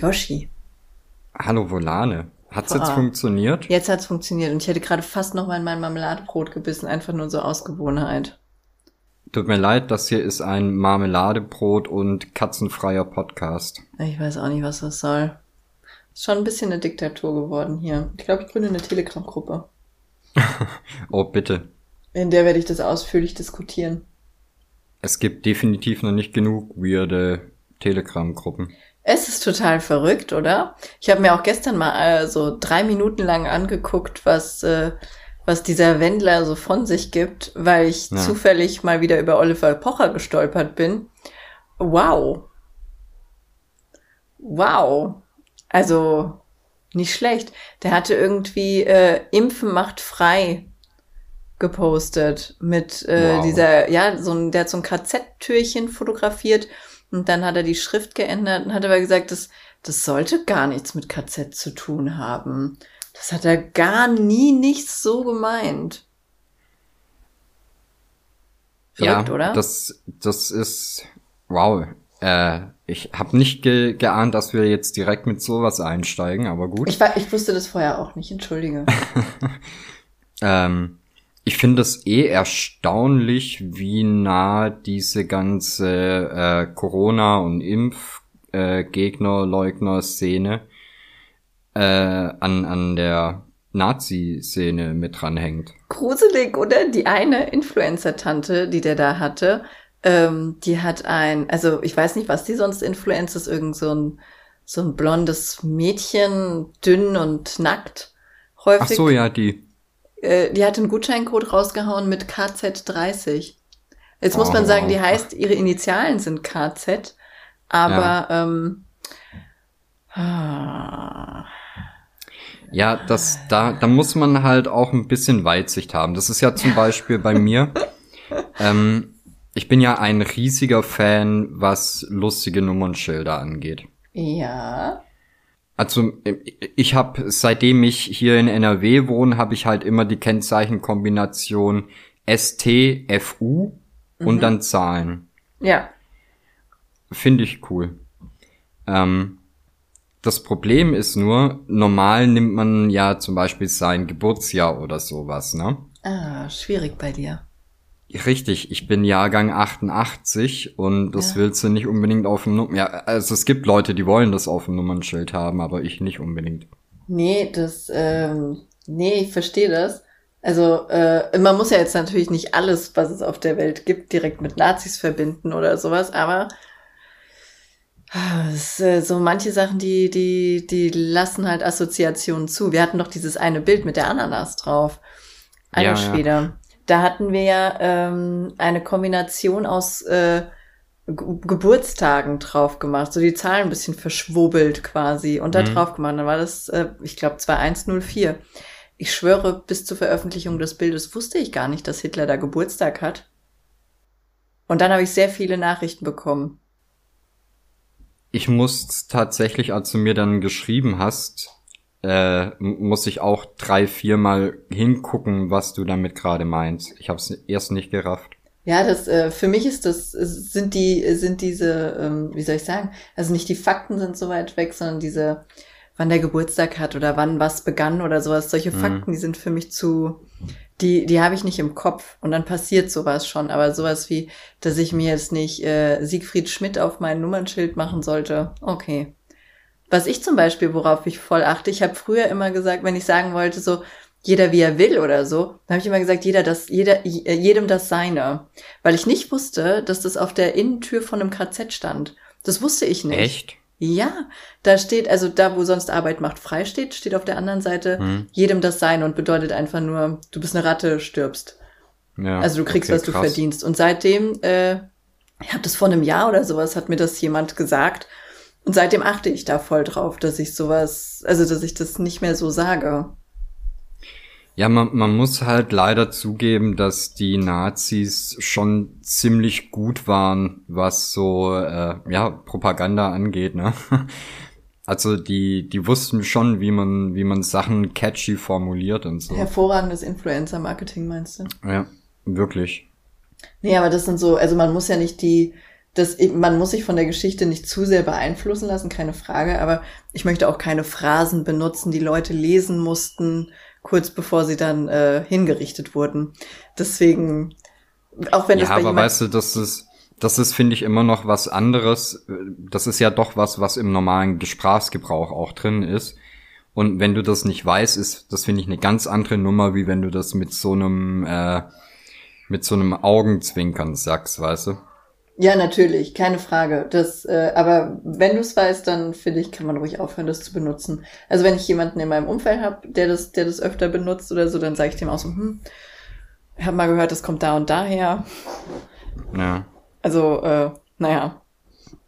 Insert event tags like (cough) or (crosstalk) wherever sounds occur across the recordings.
Hallo Yoshi. Hallo Volane. Hat's jetzt funktioniert? Jetzt hat's funktioniert und ich hätte gerade fast noch mal in mein Marmeladebrot gebissen, einfach nur so aus Gewohnheit. Tut mir leid, das hier ist ein Marmeladebrot und katzenfreier Podcast. Ich weiß auch nicht, was das soll. Ist schon ein bisschen eine Diktatur geworden hier. Ich glaube, ich gründe eine Telegram-Gruppe. (laughs) oh, bitte. In der werde ich das ausführlich diskutieren. Es gibt definitiv noch nicht genug weirde Telegram-Gruppen. Es ist total verrückt, oder? Ich habe mir auch gestern mal äh, so drei Minuten lang angeguckt, was, äh, was dieser Wendler so von sich gibt, weil ich ja. zufällig mal wieder über Oliver Pocher gestolpert bin. Wow. Wow. Also nicht schlecht. Der hatte irgendwie äh, Impfen macht frei gepostet mit äh, wow. dieser, ja, so ein, der hat so ein KZ-Türchen fotografiert und dann hat er die Schrift geändert und hat aber gesagt, das, das sollte gar nichts mit KZ zu tun haben. Das hat er gar nie nichts so gemeint. Verrückt, ja, oder? Das, das ist, wow. Äh, ich habe nicht ge geahnt, dass wir jetzt direkt mit sowas einsteigen, aber gut. Ich, war, ich wusste das vorher auch nicht, entschuldige. (laughs) ähm, ich finde es eh erstaunlich, wie nah diese ganze äh, Corona- und Impfgegner-Leugner-Szene äh, an, an der Nazi-Szene mit dranhängt. Gruselig, oder? Die eine Influencer-Tante, die der da hatte, ähm, die hat ein, also ich weiß nicht, was die sonst Influencer ist, irgend so ein, so ein blondes Mädchen, dünn und nackt. Häufig. Ach so, ja, die. Äh, die hat einen Gutscheincode rausgehauen mit KZ30. Jetzt muss oh. man sagen, die heißt, ihre Initialen sind KZ, aber ja. ähm, ah. Ja, das, da, da muss man halt auch ein bisschen Weitsicht haben. Das ist ja zum Beispiel bei (laughs) mir. Ähm, ich bin ja ein riesiger Fan, was lustige Nummernschilder angeht. Ja. Also ich habe, seitdem ich hier in NRW wohne, habe ich halt immer die Kennzeichenkombination STFU mhm. und dann Zahlen. Ja. Finde ich cool. Ähm, das Problem ist nur, normal nimmt man ja zum Beispiel sein Geburtsjahr oder sowas, ne? Ah, schwierig bei dir. Richtig, ich bin Jahrgang 88 und das ja. willst du nicht unbedingt auf dem Nummern. Ja, also es gibt Leute, die wollen das auf dem Nummernschild haben, aber ich nicht unbedingt. Nee, das, ähm, nee, ich verstehe das. Also, äh, man muss ja jetzt natürlich nicht alles, was es auf der Welt gibt, direkt mit Nazis verbinden oder sowas, aber es, äh, so manche Sachen, die, die, die lassen halt Assoziationen zu. Wir hatten doch dieses eine Bild mit der Ananas drauf. Alter ja, Schwede. Ja. Da hatten wir ja ähm, eine Kombination aus äh, Geburtstagen drauf gemacht, so die Zahlen ein bisschen verschwurbelt quasi und da mhm. drauf gemacht. Dann war das, äh, ich glaube, 2104. Ich schwöre, bis zur Veröffentlichung des Bildes wusste ich gar nicht, dass Hitler da Geburtstag hat. Und dann habe ich sehr viele Nachrichten bekommen. Ich muss tatsächlich, als du mir dann geschrieben hast, äh, muss ich auch drei, viermal hingucken, was du damit gerade meinst. Ich habe es erst nicht gerafft. Ja, das äh, für mich ist das sind die sind diese ähm, wie soll ich sagen? Also nicht die Fakten sind so weit weg, sondern diese wann der Geburtstag hat oder wann was begann oder sowas. Solche mhm. Fakten, die sind für mich zu die die habe ich nicht im Kopf und dann passiert sowas schon, aber sowas wie dass ich mir jetzt nicht äh, Siegfried Schmidt auf mein Nummernschild machen sollte. Okay. Was ich zum Beispiel, worauf ich voll achte, ich habe früher immer gesagt, wenn ich sagen wollte, so jeder wie er will oder so, dann habe ich immer gesagt, jeder das, jeder, jedem das seine. Weil ich nicht wusste, dass das auf der Innentür von einem KZ stand. Das wusste ich nicht. Echt? Ja, da steht, also da, wo sonst Arbeit macht frei steht, steht auf der anderen Seite hm. jedem das Seine und bedeutet einfach nur, du bist eine Ratte, stirbst. Ja, also du kriegst, okay, was du krass. verdienst. Und seitdem, äh, ich habe das vor einem Jahr oder sowas, hat mir das jemand gesagt. Und seitdem achte ich da voll drauf, dass ich sowas, also dass ich das nicht mehr so sage. Ja, man, man muss halt leider zugeben, dass die Nazis schon ziemlich gut waren, was so äh, ja Propaganda angeht. Ne? (laughs) Also die die wussten schon, wie man wie man Sachen catchy formuliert und so. Hervorragendes Influencer-Marketing meinst du? Ja, wirklich. Nee, aber das sind so, also man muss ja nicht die das, man muss sich von der Geschichte nicht zu sehr beeinflussen lassen, keine Frage, aber ich möchte auch keine Phrasen benutzen, die Leute lesen mussten, kurz bevor sie dann äh, hingerichtet wurden. Deswegen, auch wenn ja, das bei aber weißt du, das ist, das ist, finde ich, immer noch was anderes. Das ist ja doch was, was im normalen Sprachgebrauch auch drin ist. Und wenn du das nicht weißt, ist das, finde ich, eine ganz andere Nummer, wie wenn du das mit so einem, äh, mit so einem Augenzwinkern sagst, weißt du? Ja, natürlich, keine Frage. Das, äh, aber wenn du es weißt, dann finde ich, kann man ruhig aufhören, das zu benutzen. Also wenn ich jemanden in meinem Umfeld habe, der das, der das öfter benutzt oder so, dann sage ich dem auch so, hm, ich habe mal gehört, das kommt da und daher. Ja. Also, äh, naja.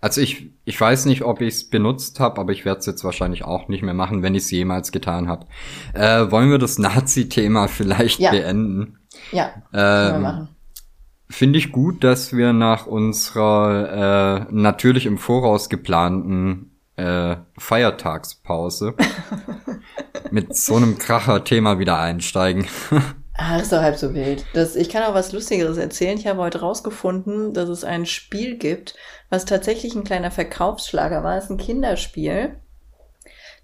Also ich, ich weiß nicht, ob ich es benutzt habe, aber ich werde es jetzt wahrscheinlich auch nicht mehr machen, wenn ich es jemals getan habe. Äh, wollen wir das Nazi-Thema (laughs) vielleicht Ja. beenden? Ja, können wir Ähm, machen. Finde ich gut, dass wir nach unserer äh, natürlich im Voraus geplanten äh, Feiertagspause (laughs) mit so einem Kracher-Thema wieder einsteigen. (laughs) Ah, das ist doch halb so wild. Das, ich kann auch was Lustigeres erzählen. Ich habe heute rausgefunden, dass es ein Spiel gibt, was tatsächlich ein kleiner Verkaufsschlager war. Es ist ein Kinderspiel.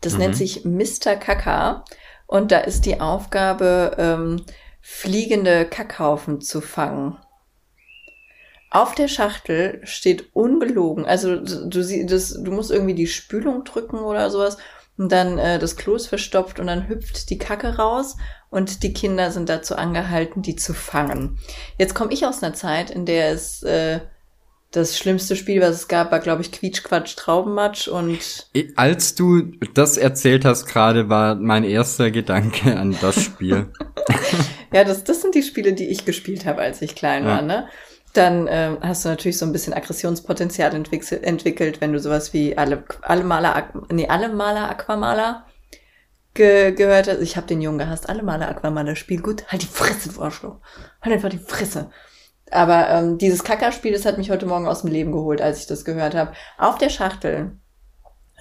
Das Mhm. nennt sich Mr. Kaka. Und da ist die Aufgabe, ähm, fliegende Kackhaufen zu fangen. Auf der Schachtel steht ungelogen, also du, du, sie- das, du musst irgendwie die Spülung drücken oder sowas und dann äh, das Klo ist verstopft und dann hüpft die Kacke raus und die Kinder sind dazu angehalten, die zu fangen. Jetzt komme ich aus einer Zeit, in der es äh, das schlimmste Spiel, was es gab, war, glaube ich, Quietschquatsch Traubenmatsch und Als du das erzählt hast gerade, war mein erster Gedanke an das Spiel. (laughs) Ja, das, das sind die Spiele, die ich gespielt habe, als ich klein Ja. war, ne? Dann ähm, hast du natürlich so ein bisschen Aggressionspotenzial entwickelt, entwickelt wenn du sowas wie alle, alle Maler, nee, alle Maler Aquamaler ge gehört hast. Ich habe den Jungen gehasst, alle Maler Aquamaler, spiel gut, halt die Fresse, du. Halt einfach die Fresse. Aber ähm, dieses Kackerspiel, das hat mich heute Morgen aus dem Leben geholt, als ich das gehört habe. Auf der Schachtel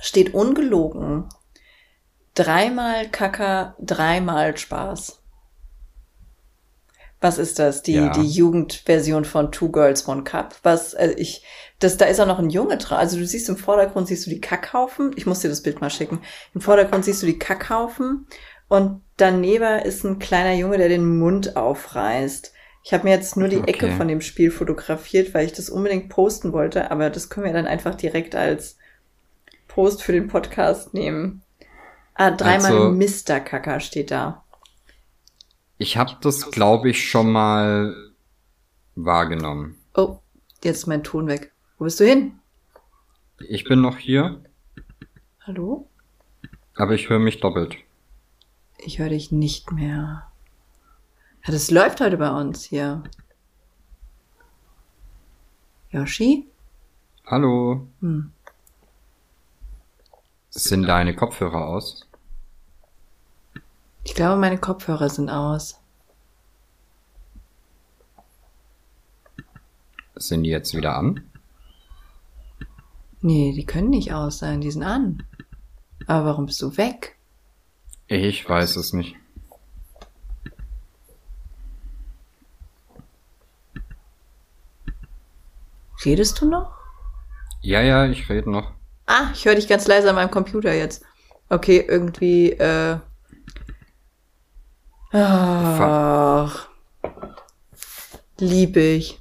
steht ungelogen dreimal Kacker, dreimal Spaß. Was ist das? Die, Ja. die Jugendversion von Two Girls, One Cup. Was, äh, ich, das, da ist auch noch ein Junge dran. Also du siehst im Vordergrund siehst du die Kackhaufen. Ich muss dir das Bild mal schicken. Im Vordergrund siehst du die Kackhaufen und daneben ist ein kleiner Junge, der den Mund aufreißt. Ich habe mir jetzt nur die Ecke Okay. von dem Spiel fotografiert, weil ich das unbedingt posten wollte, aber das können wir dann einfach direkt als Post für den Podcast nehmen. Ah, dreimal Also- Mr. Kacker steht da. Ich habe das, glaube ich, schon mal wahrgenommen. Oh, jetzt ist mein Ton weg. Wo bist du hin? Ich bin noch hier, Hallo? aber ich höre mich doppelt. Ich höre dich nicht mehr. Ja, das läuft heute bei uns hier. Yoshi? Hallo, Hm. sind deine Kopfhörer aus? Ich glaube, meine Kopfhörer sind aus. Sind die jetzt wieder an? Nee, die können nicht aus sein, die sind an. Aber warum bist du weg? Ich weiß es nicht. Redest du noch? Ja, ja, ich rede noch. Ah, ich höre dich ganz leise an meinem Computer jetzt. Okay, irgendwie, äh. Ach. Lieb ich.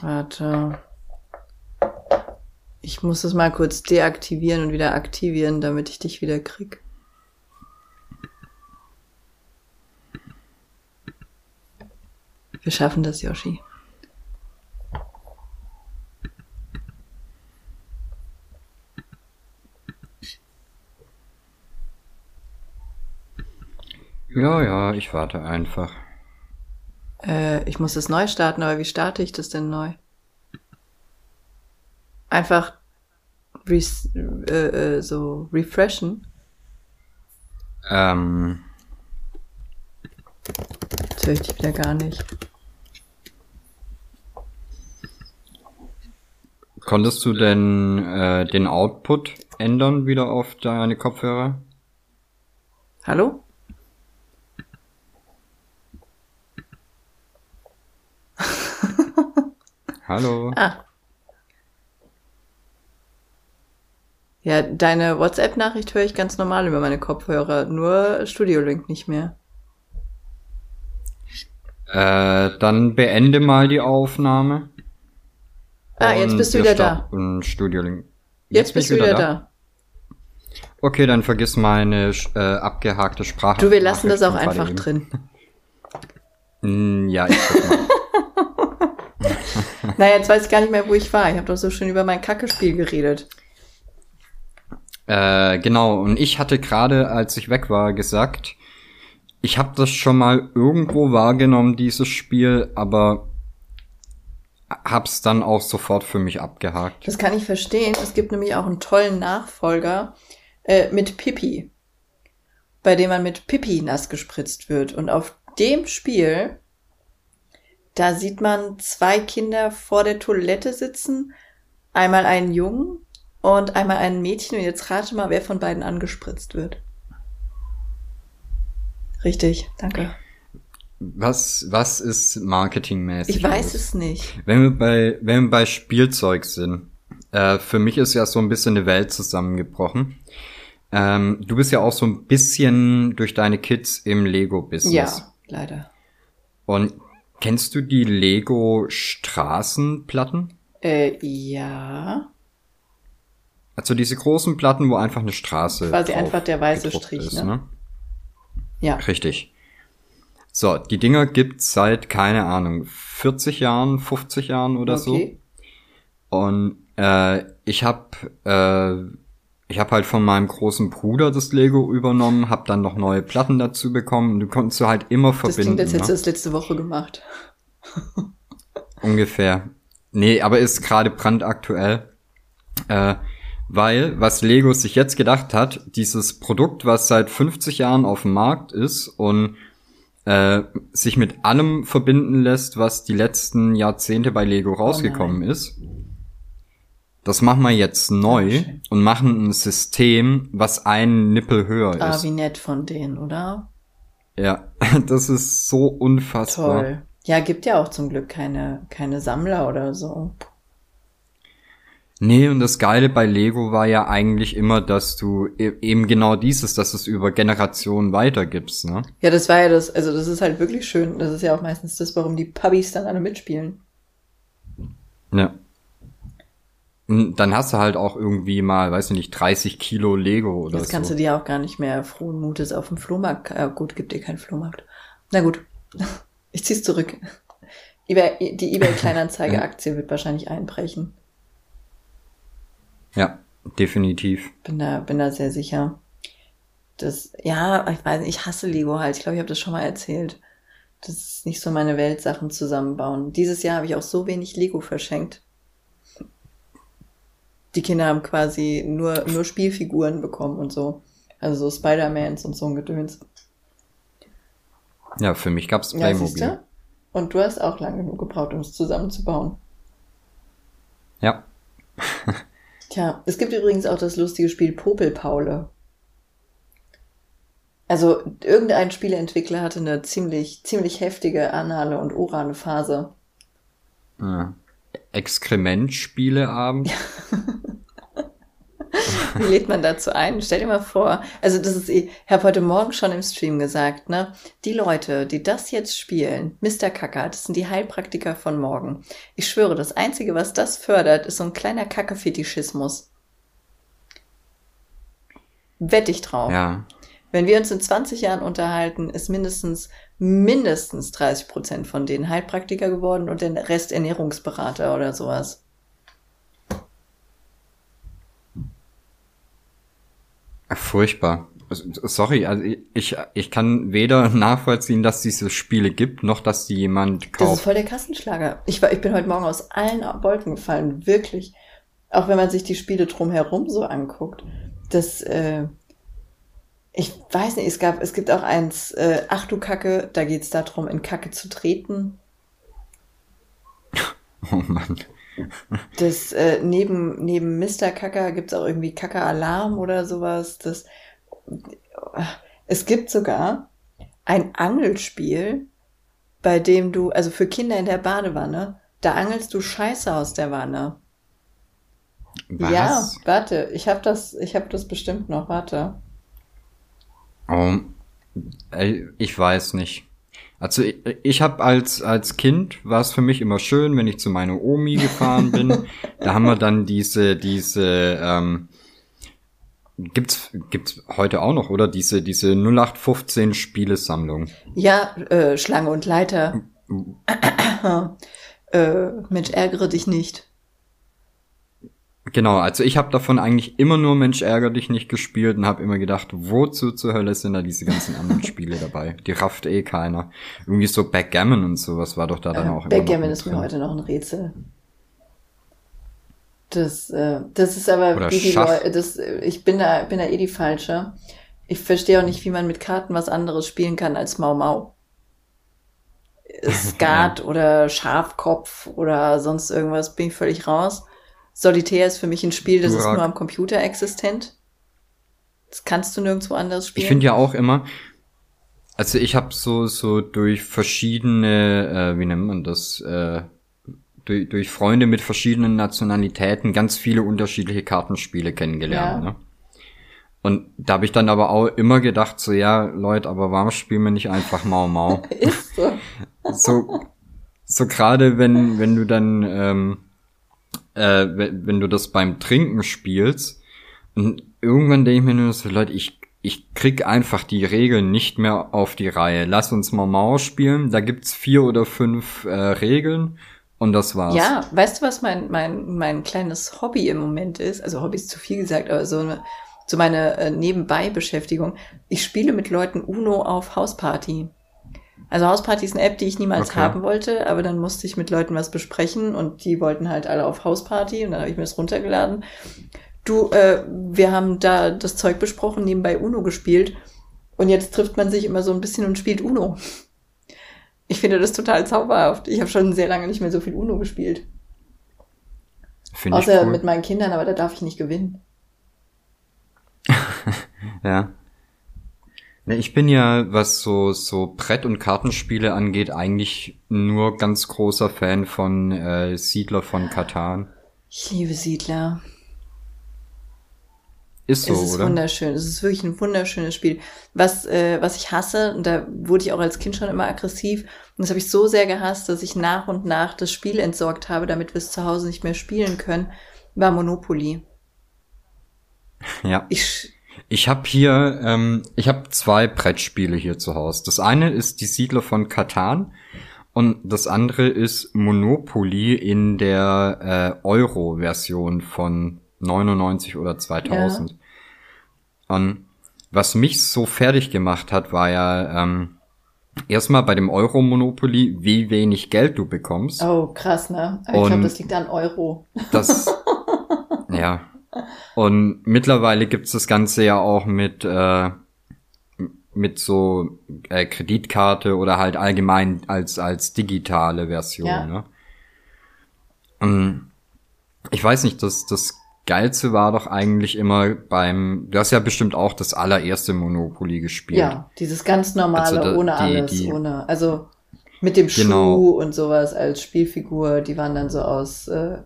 Warte. Ich muss das mal kurz deaktivieren und wieder aktivieren, damit ich dich wieder krieg. Wir schaffen das, Yoshi. Ja, ja, ich warte einfach. Äh, ich muss das neu starten, aber wie starte ich das denn neu? Einfach res äh, äh, so refreshen. Ähm, Jetzt höre ich dich wieder gar nicht. konntest du denn äh, den Output ändern wieder auf deine Kopfhörer? Hallo? Hallo. Ah. Ja, deine WhatsApp-Nachricht höre ich ganz normal über meine Kopfhörer, nur Studio Link nicht mehr. Äh, dann beende mal die Aufnahme. Ah, jetzt bist du wieder da. Und Studio Link. Jetzt, jetzt bist du wieder, wieder da. da. Okay, dann vergiss meine äh, abgehakte Sprache. Du, wir lassen das auch einfach drin. mm, (laughs) ja, ich guck mal. (laughs) (laughs) naja, jetzt weiß ich gar nicht mehr, wo ich war. Ich habe doch so schön über mein Kackespiel geredet. Äh, genau, und ich hatte gerade, als ich weg war, gesagt, ich habe das schon mal irgendwo wahrgenommen, dieses Spiel, aber hab's dann auch sofort für mich abgehakt. Das kann ich verstehen. Es gibt nämlich auch einen tollen Nachfolger äh, mit Pippi, bei dem man mit Pippi nass gespritzt wird. Und auf dem Spiel, da sieht man zwei Kinder vor der Toilette sitzen, einmal einen Jungen und einmal ein Mädchen. Und jetzt rate mal, wer von beiden angespritzt wird. Richtig, danke. Was, was ist marketingmäßig? Ich weiß es nicht. Wenn wir bei, wenn wir bei Spielzeug sind, äh, für mich ist ja so ein bisschen eine Welt zusammengebrochen. Ähm, du bist ja auch so ein bisschen durch deine Kids im Lego-Business. Ja, leider. Und kennst du die Lego Straßenplatten? Äh, ja. Also diese großen Platten, wo einfach eine Straße. Quasi einfach der weiße Strich, ist, ne? ne? Ja. Richtig. So, die Dinger gibt's seit, keine Ahnung, 40 Jahren, 50 Jahren oder okay. so. Und äh, ich habe äh, ich habe halt von meinem großen Bruder das Lego übernommen, habe dann noch neue Platten dazu bekommen. Du konntest du halt immer verbinden. Das klingt, als hättest ne? du das letzte Woche gemacht. Ungefähr. Nee, aber ist gerade brandaktuell. Äh, weil, was Lego sich jetzt gedacht hat, dieses Produkt, was seit 50 Jahren auf dem Markt ist und äh, sich mit allem verbinden lässt, was die letzten Jahrzehnte bei Lego oh rausgekommen oh ist. Das machen wir jetzt neu oh, und machen ein System, was einen Nippel höher ah, ist. Ah, wie nett von denen, oder? Ja, (laughs) das ist so unfassbar. Toll. Ja, gibt ja auch zum Glück keine, keine Sammler oder so. Nee, und das Geile bei Lego war ja eigentlich immer, dass du e-, eben genau dieses, dass es über Generationen weitergibst, ne? Ja, das war ja das, also das ist halt wirklich schön. Das ist ja auch meistens das, warum die Puppies dann alle mitspielen. Ja. Und dann hast du halt auch irgendwie mal, weiß ich nicht, 30 Kilo Lego oder das so. Das kannst du dir auch gar nicht mehr frohen Mutes auf dem Flohmarkt. Äh, gut, gibt dir keinen Flohmarkt. Na gut, (laughs) ich zieh's zurück. die eBay (laughs) Kleinanzeige Aktie wird wahrscheinlich einbrechen. Ja, definitiv. Bin da, bin da sehr sicher. Das, ja, ich weiß nicht, ich hasse Lego halt. Ich glaube, ich habe das schon mal erzählt. Das ist nicht so meine Welt, Sachen zusammenbauen. Dieses Jahr habe ich auch so wenig Lego verschenkt. Die Kinder haben quasi nur, nur Spielfiguren bekommen und so. Also so Spider-Mans und so ein Gedöns. Ja, für mich gab's Playmobil. Ja, und du hast auch lange genug gebraucht, um es zusammenzubauen. Ja. (laughs) Tja, es gibt übrigens auch das lustige Spiel Popelpaule. Also irgendein Spieleentwickler hatte eine ziemlich, ziemlich heftige anale und orale Phase. Ja. Exkrementspieleabend. (laughs) Wie lädt man dazu ein? Stell dir mal vor, also das ist, ich habe heute Morgen schon im Stream gesagt, ne? Die Leute, die das jetzt spielen, Mr. Kacker, das sind die Heilpraktiker von morgen. Ich schwöre, das Einzige, was das fördert, ist so ein kleiner Kacke-Fetischismus. Wett ich drauf. Ja. Wenn wir uns in 20 Jahren unterhalten, ist mindestens, mindestens 30 Prozent von denen Heilpraktiker geworden und der Rest Ernährungsberater oder sowas. Furchtbar. Sorry, also ich, ich kann weder nachvollziehen, dass es diese Spiele gibt, noch dass die jemand kauft. Das ist voll der Kassenschlager. Ich, war, ich bin heute Morgen aus allen Wolken gefallen, wirklich. Auch wenn man sich die Spiele drumherum so anguckt. Das, äh, ich weiß nicht, es gab, es gibt auch eins, äh, Ach du Kacke, da geht's darum, in Kacke zu treten. (laughs) Oh Mann. Das äh, neben neben Mr. Kacker gibt's auch irgendwie Kacker Alarm oder sowas. Das es gibt sogar ein Angelspiel, bei dem du also für Kinder in der Badewanne, Da angelst du Scheiße aus der Wanne. Was? Ja, warte, ich habe das, ich habe das bestimmt noch, warte. Oh, ey, ich weiß nicht. Also ich, ich habe als als Kind war es für mich immer schön, wenn ich zu meiner Omi gefahren bin. (laughs) da haben wir dann diese diese ähm, gibt's gibt's heute auch noch oder diese diese 0815 Spielesammlung. Ja, äh, Schlange und Leiter. (coughs) äh, Mensch, ärgere dich nicht. Genau, also ich habe davon eigentlich immer nur Mensch ärger dich nicht gespielt und habe immer gedacht, wozu zur Hölle sind da diese ganzen anderen (laughs) Spiele dabei? Die rafft eh keiner. Irgendwie so Backgammon und sowas war doch da dann Äh, auch Backgammon ist mir heute noch ein Rätsel. Das, äh, das ist aber Oder wie. Leute, das, äh, ich bin da, bin da eh die falsche. Ich verstehe auch nicht, wie man mit Karten was anderes spielen kann als Mau Mau. (laughs) Skat oder Schafkopf oder sonst irgendwas, bin ich völlig raus. Solitär ist für mich ein Spiel, das ist Durak. nur am Computer existent. Das kannst du nirgendwo anders spielen. Ich finde ja auch immer, also ich habe so so durch verschiedene, äh, wie nennt man das, äh, durch, durch Freunde mit verschiedenen Nationalitäten ganz viele unterschiedliche Kartenspiele kennengelernt. Ja. Ne? Und da habe ich dann aber auch immer gedacht, so ja, Leute, aber warum spielen wir nicht einfach Mau Mau? (laughs) ist so. so, so gerade wenn, wenn du dann, ähm, äh, wenn, du das beim Trinken spielst, und irgendwann denke ich mir nur so, Leute, ich, ich krieg einfach die Regeln nicht mehr auf die Reihe. Lass uns mal Mau spielen. Da gibt's vier oder fünf äh, Regeln und das war's. Ja, weißt du, was mein, mein, mein kleines Hobby im Moment ist? Also Hobby ist zu viel gesagt, aber so, eine, so meine äh, Nebenbei-Beschäftigung. Ich spiele mit Leuten Uno auf Hausparty. Also Hausparty ist eine App, die ich niemals Okay. haben wollte, aber dann musste ich mit Leuten was besprechen und die wollten halt alle auf Hausparty und dann habe ich mir das runtergeladen. Du, äh, wir haben da das Zeug besprochen, nebenbei Uno gespielt und jetzt trifft man sich immer so ein bisschen und spielt Uno. Ich finde das total zauberhaft. Ich habe schon sehr lange nicht mehr so viel Uno gespielt. Finde ich Außer cool. mit meinen Kindern, aber da darf ich nicht gewinnen. (laughs) Ja. Ne, ich bin ja, was so, so Brett- und Kartenspiele angeht, eigentlich nur ganz großer Fan von äh, Siedler von Katan. Ich liebe Siedler. Ist so, es ist oder? wunderschön. Es ist wirklich ein wunderschönes Spiel. Was, äh, was ich hasse, und da wurde ich auch als Kind schon immer aggressiv, und das habe ich so sehr gehasst, dass ich nach und nach das Spiel entsorgt habe, damit wir es zu Hause nicht mehr spielen können, war Monopoly. Ja. Ich, Ich habe hier, ähm, ich habe zwei Brettspiele hier zu Hause. Das eine ist die Siedler von Katan und das andere ist Monopoly in der äh, Euro-Version von 99 oder 2000. Und was mich so fertig gemacht hat, war ja ähm, erstmal bei dem Euro-Monopoly, wie wenig Geld du bekommst. oh, krass, ne? Ich glaube, das liegt an Euro. Das, (laughs) ja. Und mittlerweile gibt's das Ganze ja auch mit, äh, mit so äh, Kreditkarte oder halt allgemein als, als digitale Version. Ja. Ne? Und ich weiß nicht, das, das Geilste war doch eigentlich immer beim, du hast ja bestimmt auch das allererste Monopoly gespielt. Ja, dieses ganz normale, Also da- ohne die- alles, die- ohne, also mit dem Genau. Schuh und sowas als Spielfigur, die waren dann so aus äh,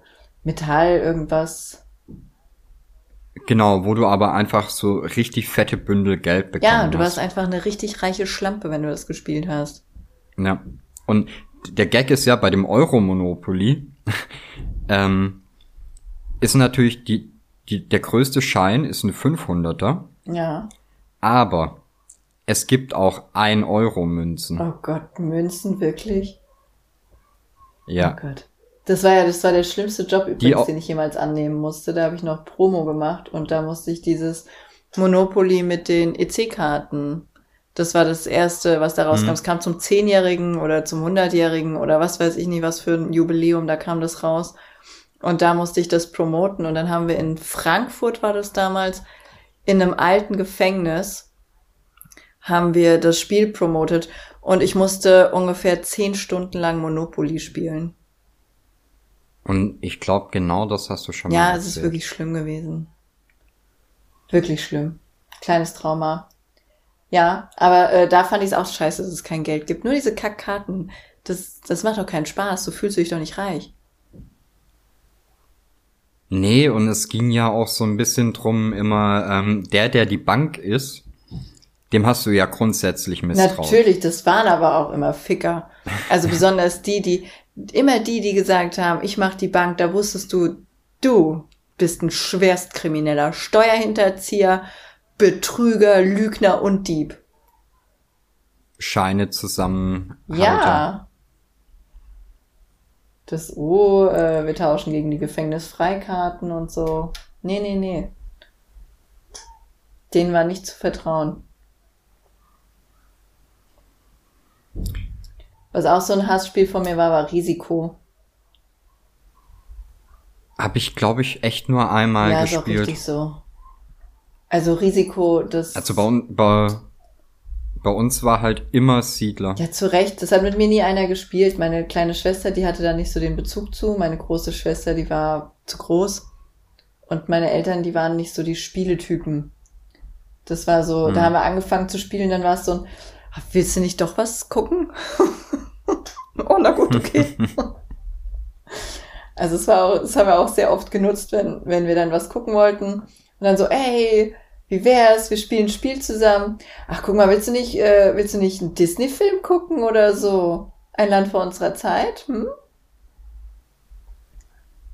Metall irgendwas. Genau, wo du aber einfach so richtig fette Bündel Geld bekommen Ja, du hast. warst einfach eine richtig reiche Schlampe, wenn du das gespielt hast. Ja. Und der Gag ist ja bei dem Euro-Monopoly, (laughs) ähm, ist natürlich die, die, der größte Schein ist ein 500er, Ja. aber es gibt auch 1 Euro Münzen. Oh Gott, Münzen wirklich? Ja. Oh Gott. Das war ja, das war der schlimmste Job übrigens, den ich jemals annehmen musste. Da habe ich noch Promo gemacht und da musste ich dieses Monopoly mit den EC-Karten. Das war das erste, was da rauskam. Mhm. Es kam zum Zehnjährigen oder zum Hundertjährigen oder was weiß ich nicht, was für ein Jubiläum, da kam das raus. Und da musste ich das promoten. Und dann haben wir in Frankfurt, war das damals, in einem alten Gefängnis, haben wir das Spiel promotet. Und ich musste ungefähr zehn Stunden lang Monopoly spielen. Und ich glaube, genau das hast du schon Ja, mal es ist wirklich schlimm gewesen. Wirklich schlimm. Kleines Trauma. Ja, aber äh, da fand ich es auch scheiße, dass es kein Geld gibt. Nur diese Kackkarten. Das, das macht doch keinen Spaß. Du fühlst dich doch nicht reich. Nee, und es ging ja auch so ein bisschen drum immer, ähm, der, der die Bank ist, dem hast du ja grundsätzlich misstraut. Natürlich, das waren aber auch immer Ficker. Also (laughs) besonders die, die, immer die, die gesagt haben, ich mach die Bank, da wusstest du, du bist ein Schwerstkrimineller, Steuerhinterzieher, Betrüger, Lügner und Dieb. Scheine zusammen. Ja. Das, oh, äh, wir tauschen gegen die Gefängnisfreikarten und so. Nee, nee, nee. Denen war nicht zu vertrauen. Was auch so ein Hassspiel von mir war, war Risiko. Hab ich, glaube ich, echt nur einmal ja, gespielt. ist auch richtig so. Also Risiko, das. Also bei, bei, bei uns war halt immer Siedler. Ja, zu Recht. Das hat mit mir nie einer gespielt. Meine kleine Schwester, die hatte da nicht so den Bezug zu. Meine große Schwester, die war zu groß. Und meine Eltern, die waren nicht so die Spieletypen. Das war so, hm. da haben wir angefangen zu spielen, dann war es so ein, willst du nicht doch was gucken? (laughs) oh, na gut, okay. (laughs) also es war auch, das haben wir auch sehr oft genutzt, wenn, wenn wir dann was gucken wollten. Und dann so, ey, wie wär's? Wir spielen ein Spiel zusammen. Ach, guck mal, willst du nicht, äh, willst du nicht einen Disney-Film gucken oder so? Ein Land vor unserer Zeit? Hm?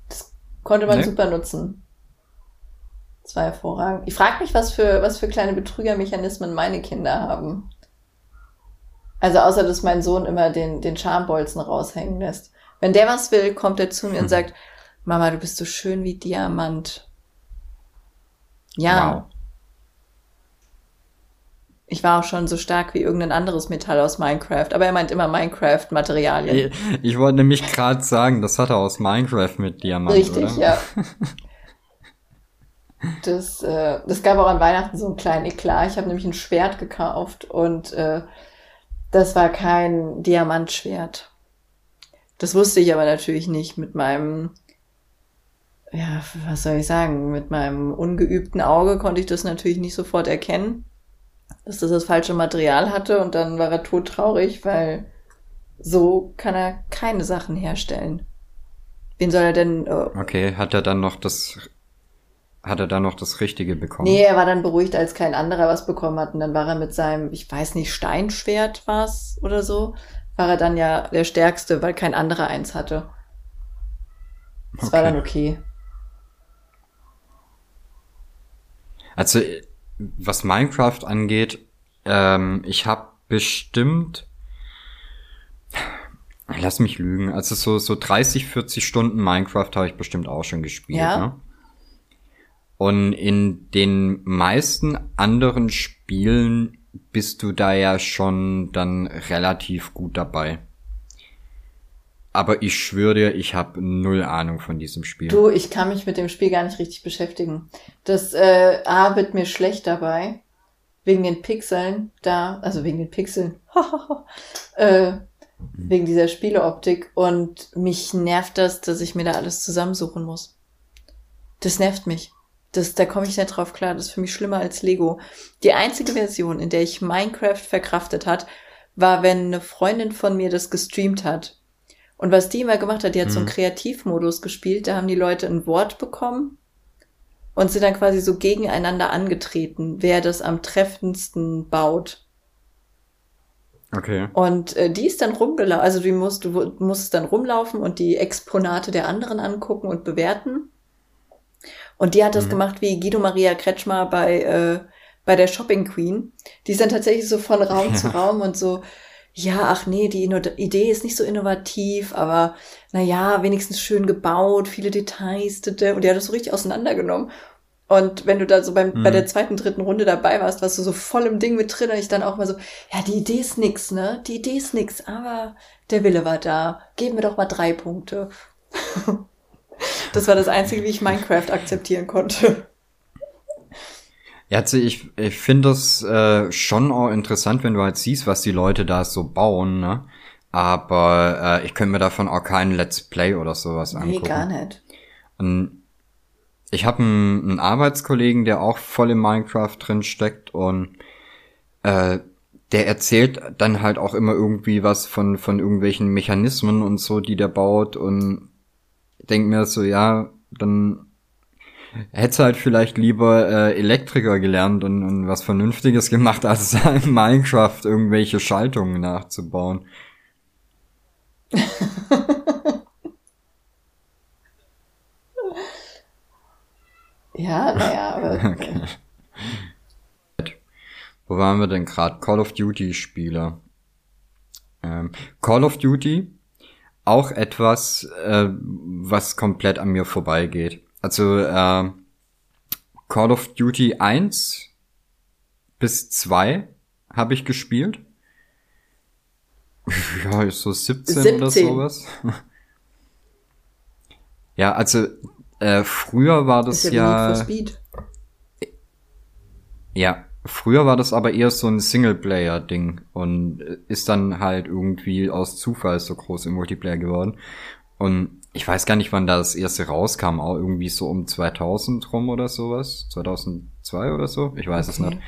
Das konnte man nee. super nutzen. Das war hervorragend. Ich frage mich, was für, was für kleine Betrügermechanismen meine Kinder haben. Also außer, dass mein Sohn immer den, den Charmbolzen raushängen lässt. Wenn der was will, kommt er zu mir und sagt, Mama, du bist so schön wie Diamant. Ja. Wow. Ich war auch schon so stark wie irgendein anderes Metall aus Minecraft, aber er meint immer Minecraft-Materialien. Ich, ich, wollte nämlich gerade sagen, das hat er aus Minecraft mit Diamant. Richtig, oder? ja. (laughs) Das, äh, das gab auch an Weihnachten so einen kleinen Eklat. Ich habe nämlich ein Schwert gekauft und äh, das war kein Diamantschwert. Das wusste ich aber natürlich nicht mit meinem, ja, was soll ich sagen, mit meinem ungeübten Auge konnte ich das natürlich nicht sofort erkennen, dass das das falsche Material hatte und dann war er todtraurig, weil so kann er keine Sachen herstellen. Wen soll er denn? Äh, okay, hat er dann noch das hat er dann noch das Richtige bekommen? Nee, er war dann beruhigt, als kein anderer was bekommen hat. Und dann war er mit seinem, ich weiß nicht, Steinschwert was oder so, war er dann ja der Stärkste, weil kein anderer eins hatte. Das okay. war dann okay. Also, was Minecraft angeht, ähm, ich habe bestimmt, lass mich lügen, also so, so 30, 40 Stunden Minecraft habe ich bestimmt auch schon gespielt. Ja. Ne? Und in den meisten anderen Spielen bist du da ja schon dann relativ gut dabei. Aber ich schwöre dir, ich habe null Ahnung von diesem Spiel. Du, ich kann mich mit dem Spiel gar nicht richtig beschäftigen. Das äh, A wird mir schlecht dabei. Wegen den Pixeln da, also wegen den Pixeln. (laughs) äh, wegen dieser Spieleoptik. Und mich nervt das, dass ich mir da alles zusammensuchen muss. Das nervt mich. Das, da komme ich nicht drauf klar. Das ist für mich schlimmer als Lego. Die einzige Version, in der ich Minecraft verkraftet hat, war, wenn eine Freundin von mir das gestreamt hat. Und was die immer gemacht hat, die hat mhm. so einen mhm. Kreativmodus gespielt. Da haben die Leute ein Wort bekommen und sind dann quasi so gegeneinander angetreten, wer das am treffendsten baut. Okay. Und äh, die ist dann rumgelaufen, also du musst, du musst dann rumlaufen und die Exponate der anderen angucken und bewerten. Und die hat das mhm. gemacht wie Guido Maria Kretschmer bei, äh, bei der Shopping Queen. Die ist dann tatsächlich so von Raum ja. (laughs) zu Raum und so, ja, ach nee, die Idee ist nicht so innovativ, aber naja, wenigstens schön gebaut, viele Details, und die hat das so richtig auseinandergenommen. Und wenn du da so beim, mhm. bei der zweiten, dritten Runde dabei warst, warst du so voll im Ding mit drin und ich dann auch mal so, ja, die Idee ist nix, ne? Die Idee ist nix, aber der Wille war da. Geben wir doch mal drei Punkte. (laughs) Das war das Einzige, wie ich Minecraft akzeptieren konnte. Ja, also ich, ich finde das äh, schon auch interessant, wenn du halt siehst, was die Leute da so bauen, ne? Aber äh, ich könnte mir davon auch keinen Let's Play oder sowas angucken. Nee, gar nicht. Und ich habe einen, einen Arbeitskollegen, der auch voll in Minecraft drin steckt und äh, der erzählt dann halt auch immer irgendwie was von, von irgendwelchen Mechanismen und so, die der baut und denk mir so, ja, dann hätte halt vielleicht lieber äh, Elektriker gelernt und, und was Vernünftiges gemacht, (laughs) als in Minecraft irgendwelche Schaltungen nachzubauen. (laughs) ja, naja, aber. (laughs) Okay. Wo waren wir denn gerade? Call of Duty Spieler. Ähm, Call of Duty, auch etwas, äh, was komplett an mir vorbeigeht. Also äh, Call of Duty 1 bis 2 habe ich gespielt. (laughs) Ja, so 17, 17. oder sowas. (laughs) ja, also äh, früher war das, das ja. ja ja, Früher war das aber eher so ein Singleplayer-Ding und ist dann halt irgendwie aus Zufall so groß im Multiplayer geworden. Und ich weiß gar nicht, wann das erste rauskam, auch irgendwie so um 2000 rum oder sowas, 2002 oder so, ich weiß okay. es nicht.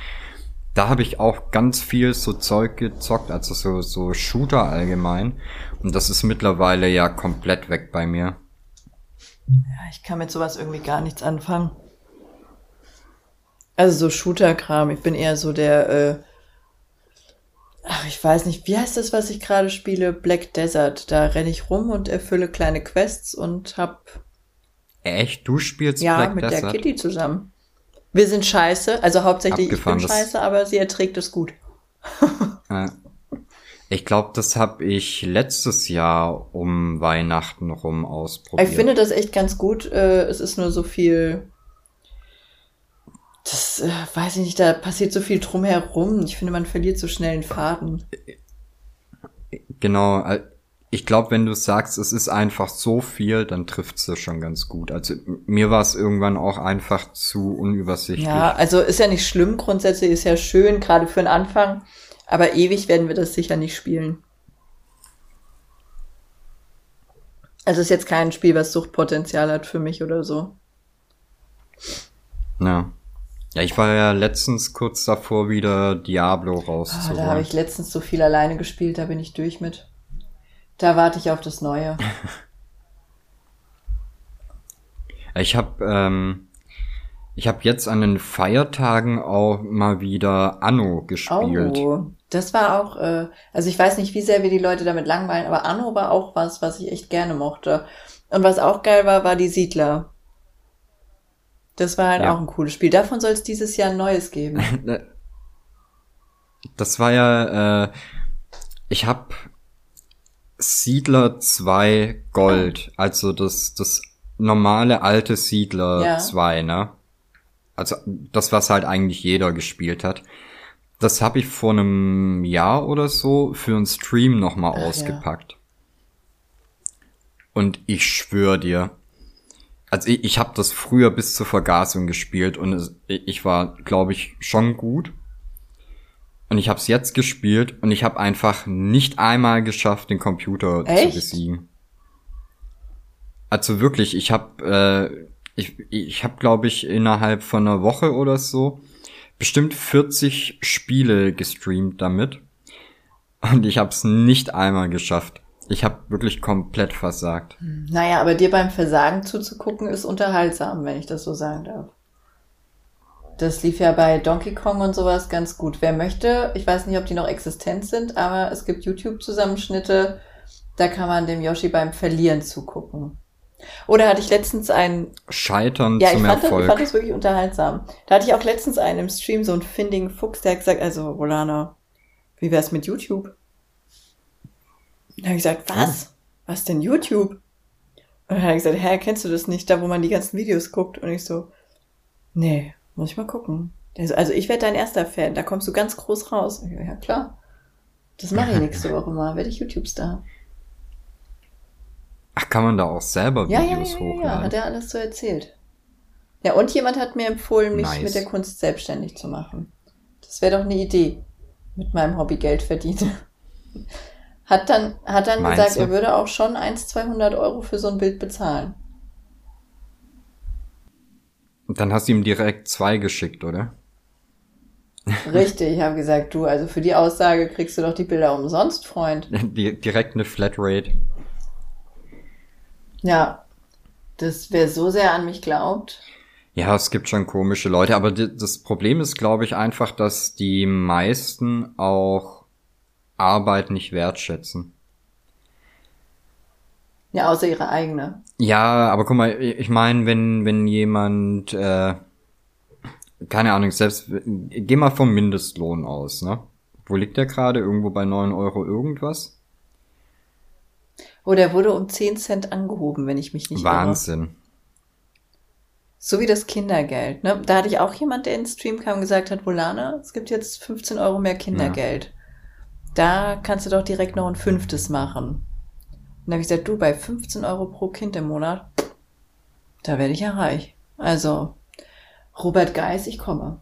Da habe ich auch ganz viel so Zeug gezockt, also so, so Shooter allgemein. Und das ist mittlerweile ja komplett weg bei mir. Ja, ich kann mit sowas irgendwie gar nichts anfangen. Also so Shooter-Kram. Ich bin eher so der, äh, ach, ich weiß nicht, wie heißt das, was ich gerade spiele? Black Desert. Da renne ich rum und erfülle kleine Quests und hab. Echt? Du spielst ja, Black Desert? Ja, mit der Kitty zusammen. Wir sind scheiße, also hauptsächlich Abgefahren, ich bin scheiße, aber sie erträgt es gut. (laughs) Ich glaube, das habe ich letztes Jahr um Weihnachten rum ausprobiert. Ich finde das echt ganz gut. Äh, es ist nur so viel das äh, weiß ich nicht, da passiert so viel drumherum. Ich finde, man verliert so schnell den Faden. Genau, äh, ich glaube, wenn du sagst, es ist einfach so viel, dann trifft es schon ganz gut. Also mir war es irgendwann auch einfach zu unübersichtlich. Ja, also ist ja nicht schlimm, grundsätzlich ist ja schön, gerade für den Anfang, aber ewig werden wir das sicher nicht spielen. Also ist jetzt kein Spiel, was Suchtpotenzial hat für mich oder so. Ja. Ja, ich war ja letztens kurz davor, wieder Diablo rauszuholen. Oh, da habe ich letztens so viel alleine gespielt, da bin ich durch mit. Da warte ich auf das Neue. (laughs) ich habe ähm, ich habe jetzt an den Feiertagen auch mal wieder Anno gespielt. Oh, das war auch, äh, also ich weiß nicht, wie sehr wir die Leute damit langweilen, aber Anno war auch was, was ich echt gerne mochte. Und was auch geil war, war die Siedler. Das war halt ja. auch ein cooles Spiel. Davon soll es dieses Jahr ein neues geben. (laughs) das war ja, äh, ich habe Siedler 2 Gold, also das, das normale alte Siedler ja. 2, ne? Also das, was halt eigentlich jeder gespielt hat. Das habe ich vor einem Jahr oder so für einen Stream nochmal ausgepackt. Ja. Und ich schwöre dir, also ich, ich habe das früher bis zur Vergasung gespielt und es, ich war, glaube ich, schon gut. Und ich habe es jetzt gespielt und ich habe einfach nicht einmal geschafft, den Computer Echt? zu besiegen. Also wirklich, ich habe, äh, ich, ich habe, glaube ich, innerhalb von einer Woche oder so bestimmt 40 Spiele gestreamt damit. Und ich habe es nicht einmal geschafft. Ich habe wirklich komplett versagt. Hm. Naja, aber dir beim Versagen zuzugucken ist unterhaltsam, wenn ich das so sagen darf. Das lief ja bei Donkey Kong und sowas ganz gut. Wer möchte, ich weiß nicht, ob die noch existent sind, aber es gibt YouTube-Zusammenschnitte, da kann man dem Yoshi beim Verlieren zugucken. Oder hatte ich letztens einen Scheitern ja, zum ich fand Erfolg. Das, ich fand das wirklich unterhaltsam. Da hatte ich auch letztens einen im Stream, so ein Finding Fuchs, der hat gesagt, also Rolana, wie wär's mit YouTube? Dann habe ich gesagt, was? Was denn YouTube? Und dann hat er gesagt, hä, kennst du das nicht, da wo man die ganzen Videos guckt? Und ich so, nee, muss ich mal gucken. So, also ich werde dein erster Fan, da kommst du ganz groß raus. So, ja klar, das mache ich nächste Woche mal, werde ich YouTube-Star. Ach, kann man da auch selber Videos ja, ja, ja, hochladen? Ja, hat er alles so erzählt. Ja, und jemand hat mir empfohlen, mich nice. mit der Kunst selbstständig zu machen. Das wäre doch eine Idee, mit meinem Hobby Geld verdienen. Hat dann, hat dann gesagt, du? er würde auch schon 1, 200 Euro für so ein Bild bezahlen. Und dann hast du ihm direkt zwei geschickt, oder? (laughs) Richtig, ich habe gesagt, du, also für die Aussage kriegst du doch die Bilder umsonst, Freund. Direkt eine Flatrate. Ja, das wer so sehr an mich glaubt. Ja, es gibt schon komische Leute, aber das Problem ist, glaube ich, einfach, dass die meisten auch Arbeit nicht wertschätzen. Ja, außer ihre eigene. Ja, aber guck mal, ich meine, wenn, wenn jemand, äh, keine Ahnung, selbst, geh mal vom Mindestlohn aus, ne? Wo liegt der gerade? Irgendwo bei neun Euro irgendwas? Oh, der wurde um zehn Cent angehoben, wenn ich mich nicht Wahnsinn. Irre. So wie das Kindergeld, ne? Da hatte ich auch jemand, der ins Stream kam und gesagt hat, Volana, es gibt jetzt 15 Euro mehr Kindergeld. Ja. Da kannst du doch direkt noch ein fünftes machen. Und da habe ich gesagt, du, bei 15 Euro pro Kind im Monat, da werde ich ja reich. Also, Robert Geis, ich komme.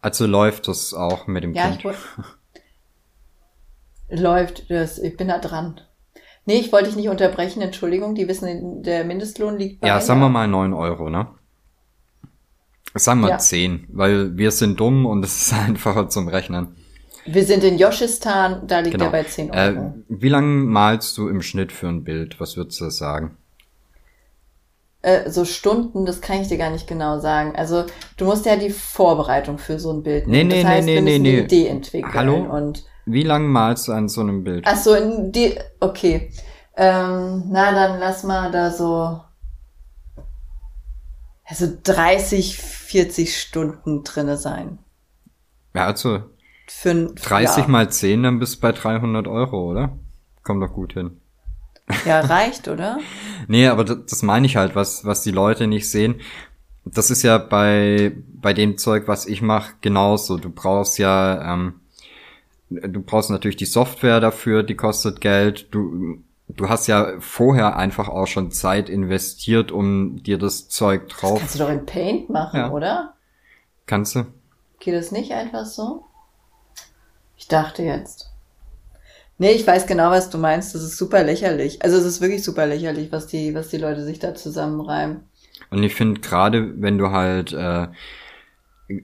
Also läuft das auch mit dem ja, Kind? Ich läuft, das, ich bin da dran. Nee, ich wollte dich nicht unterbrechen, Entschuldigung, die wissen, der Mindestlohn liegt bei. Ja, sagen wir mal neun Euro, ne? Sagen wir ja. 10, weil wir sind dumm und es ist (laughs) einfacher zum Rechnen. Wir sind in Joschistan, da liegt genau. er bei 10 Euro. Äh, wie lange malst du im Schnitt für ein Bild? Was würdest du sagen? Äh, so Stunden, das kann ich dir gar nicht genau sagen. Also du musst ja die Vorbereitung für so ein Bild nehmen. Nee, nee, das heißt, nee, nee, nee, nee. Idee entwickeln. Hallo? Und wie lange malst du an so einem Bild? Ach so, in die, okay. Ähm, na, dann lass mal da so, also 30, 40 Stunden drinne sein. Ja, also für 30 ja. mal 10, dann bist du bei 300 Euro, oder? Kommt doch gut hin. Ja, reicht, oder? (laughs) nee, aber das, das meine ich halt, was, was die Leute nicht sehen. Das ist ja bei, bei dem Zeug, was ich mache, genauso. Du brauchst ja, ähm, du brauchst natürlich die Software dafür, die kostet Geld. Du, du hast ja vorher einfach auch schon Zeit investiert, um dir das Zeug drauf. Das kannst du doch in Paint machen, ja. oder? Kannst du? Geht das nicht einfach so? Ich dachte jetzt. Nee, ich weiß genau, was du meinst. Das ist super lächerlich. Also es ist wirklich super lächerlich, was die, was die Leute sich da zusammenreimen. Und ich finde gerade, wenn du halt äh,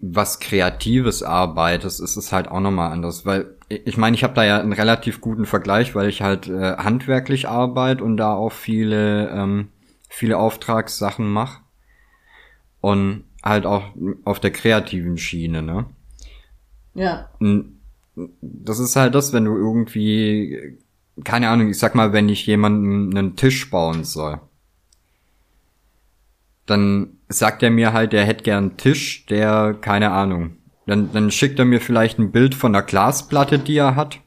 was Kreatives arbeitest, ist es halt auch nochmal anders. Weil ich meine, ich habe da ja einen relativ guten Vergleich, weil ich halt äh, handwerklich arbeite und da auch viele, ähm, viele Auftragssachen mache. Und halt auch auf der kreativen Schiene, ne? Ja. Das ist halt das, wenn du irgendwie, keine Ahnung, ich sag mal, wenn ich jemanden einen Tisch bauen soll, dann sagt er mir halt, er hätte gern einen Tisch, der, keine Ahnung, dann, dann schickt er mir vielleicht ein Bild von der Glasplatte, die er hat,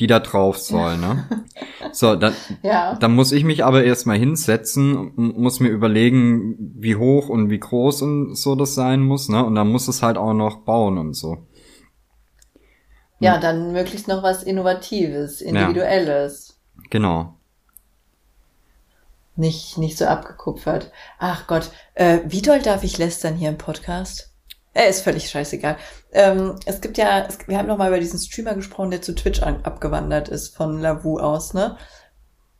die da drauf soll, ne? (laughs) So, dann, ja. dann muss ich mich aber erstmal hinsetzen, muss mir überlegen, wie hoch und wie groß und so das sein muss, ne? Und dann muss es halt auch noch bauen und so. Ja, dann möglichst noch was Innovatives, Individuelles. Ja, genau. Nicht, nicht so abgekupfert. Ach Gott, äh, wie doll darf ich lästern hier im Podcast? Er äh, ist völlig scheißegal. Ähm, es gibt ja, es, wir haben noch mal über diesen Streamer gesprochen, der zu Twitch an, abgewandert ist von Lavu aus, ne?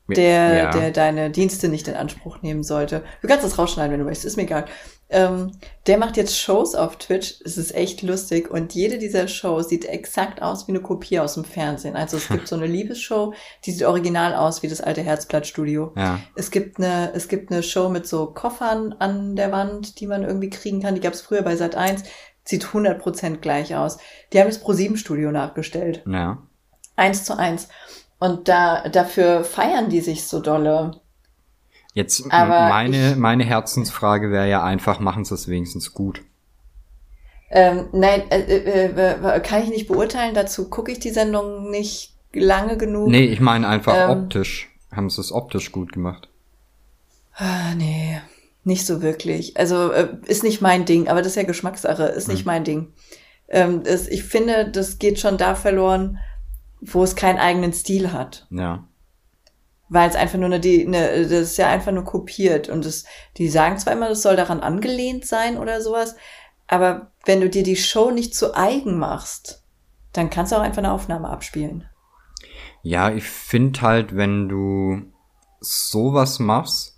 Der, ja. der deine Dienste nicht in Anspruch nehmen sollte. Du kannst das rausschneiden, wenn du möchtest, ist mir egal. Ähm, der macht jetzt Shows auf Twitch. Es ist echt lustig. Und jede dieser Shows sieht exakt aus wie eine Kopie aus dem Fernsehen. Also es gibt so eine (laughs) Liebesshow, die sieht original aus wie das alte Herzblattstudio. Ja. Es gibt eine, es gibt eine Show mit so Koffern an der Wand, die man irgendwie kriegen kann. Die gab es früher bei Sat 1. Sieht 100% gleich aus. Die haben das Pro 7 Studio nachgestellt. Ja. Eins zu eins. Und da, dafür feiern die sich so dolle. Jetzt Aber meine, ich, meine Herzensfrage wäre ja einfach, machen sie es wenigstens gut? Ähm, nein, äh, äh, äh, kann ich nicht beurteilen. Dazu gucke ich die Sendung nicht lange genug. Nee, ich meine einfach ähm, optisch. Haben sie es optisch gut gemacht? Ah, nee, nicht so wirklich. Also äh, ist nicht mein Ding, aber das ist ja Geschmackssache, ist nicht hm. mein Ding. Ähm, das, ich finde, das geht schon da verloren, wo es keinen eigenen Stil hat. Ja weil es einfach nur eine, die, eine, das ist ja einfach nur kopiert und das, die sagen zwar immer, das soll daran angelehnt sein oder sowas, aber wenn du dir die Show nicht zu eigen machst, dann kannst du auch einfach eine Aufnahme abspielen. Ja, ich finde halt, wenn du sowas machst,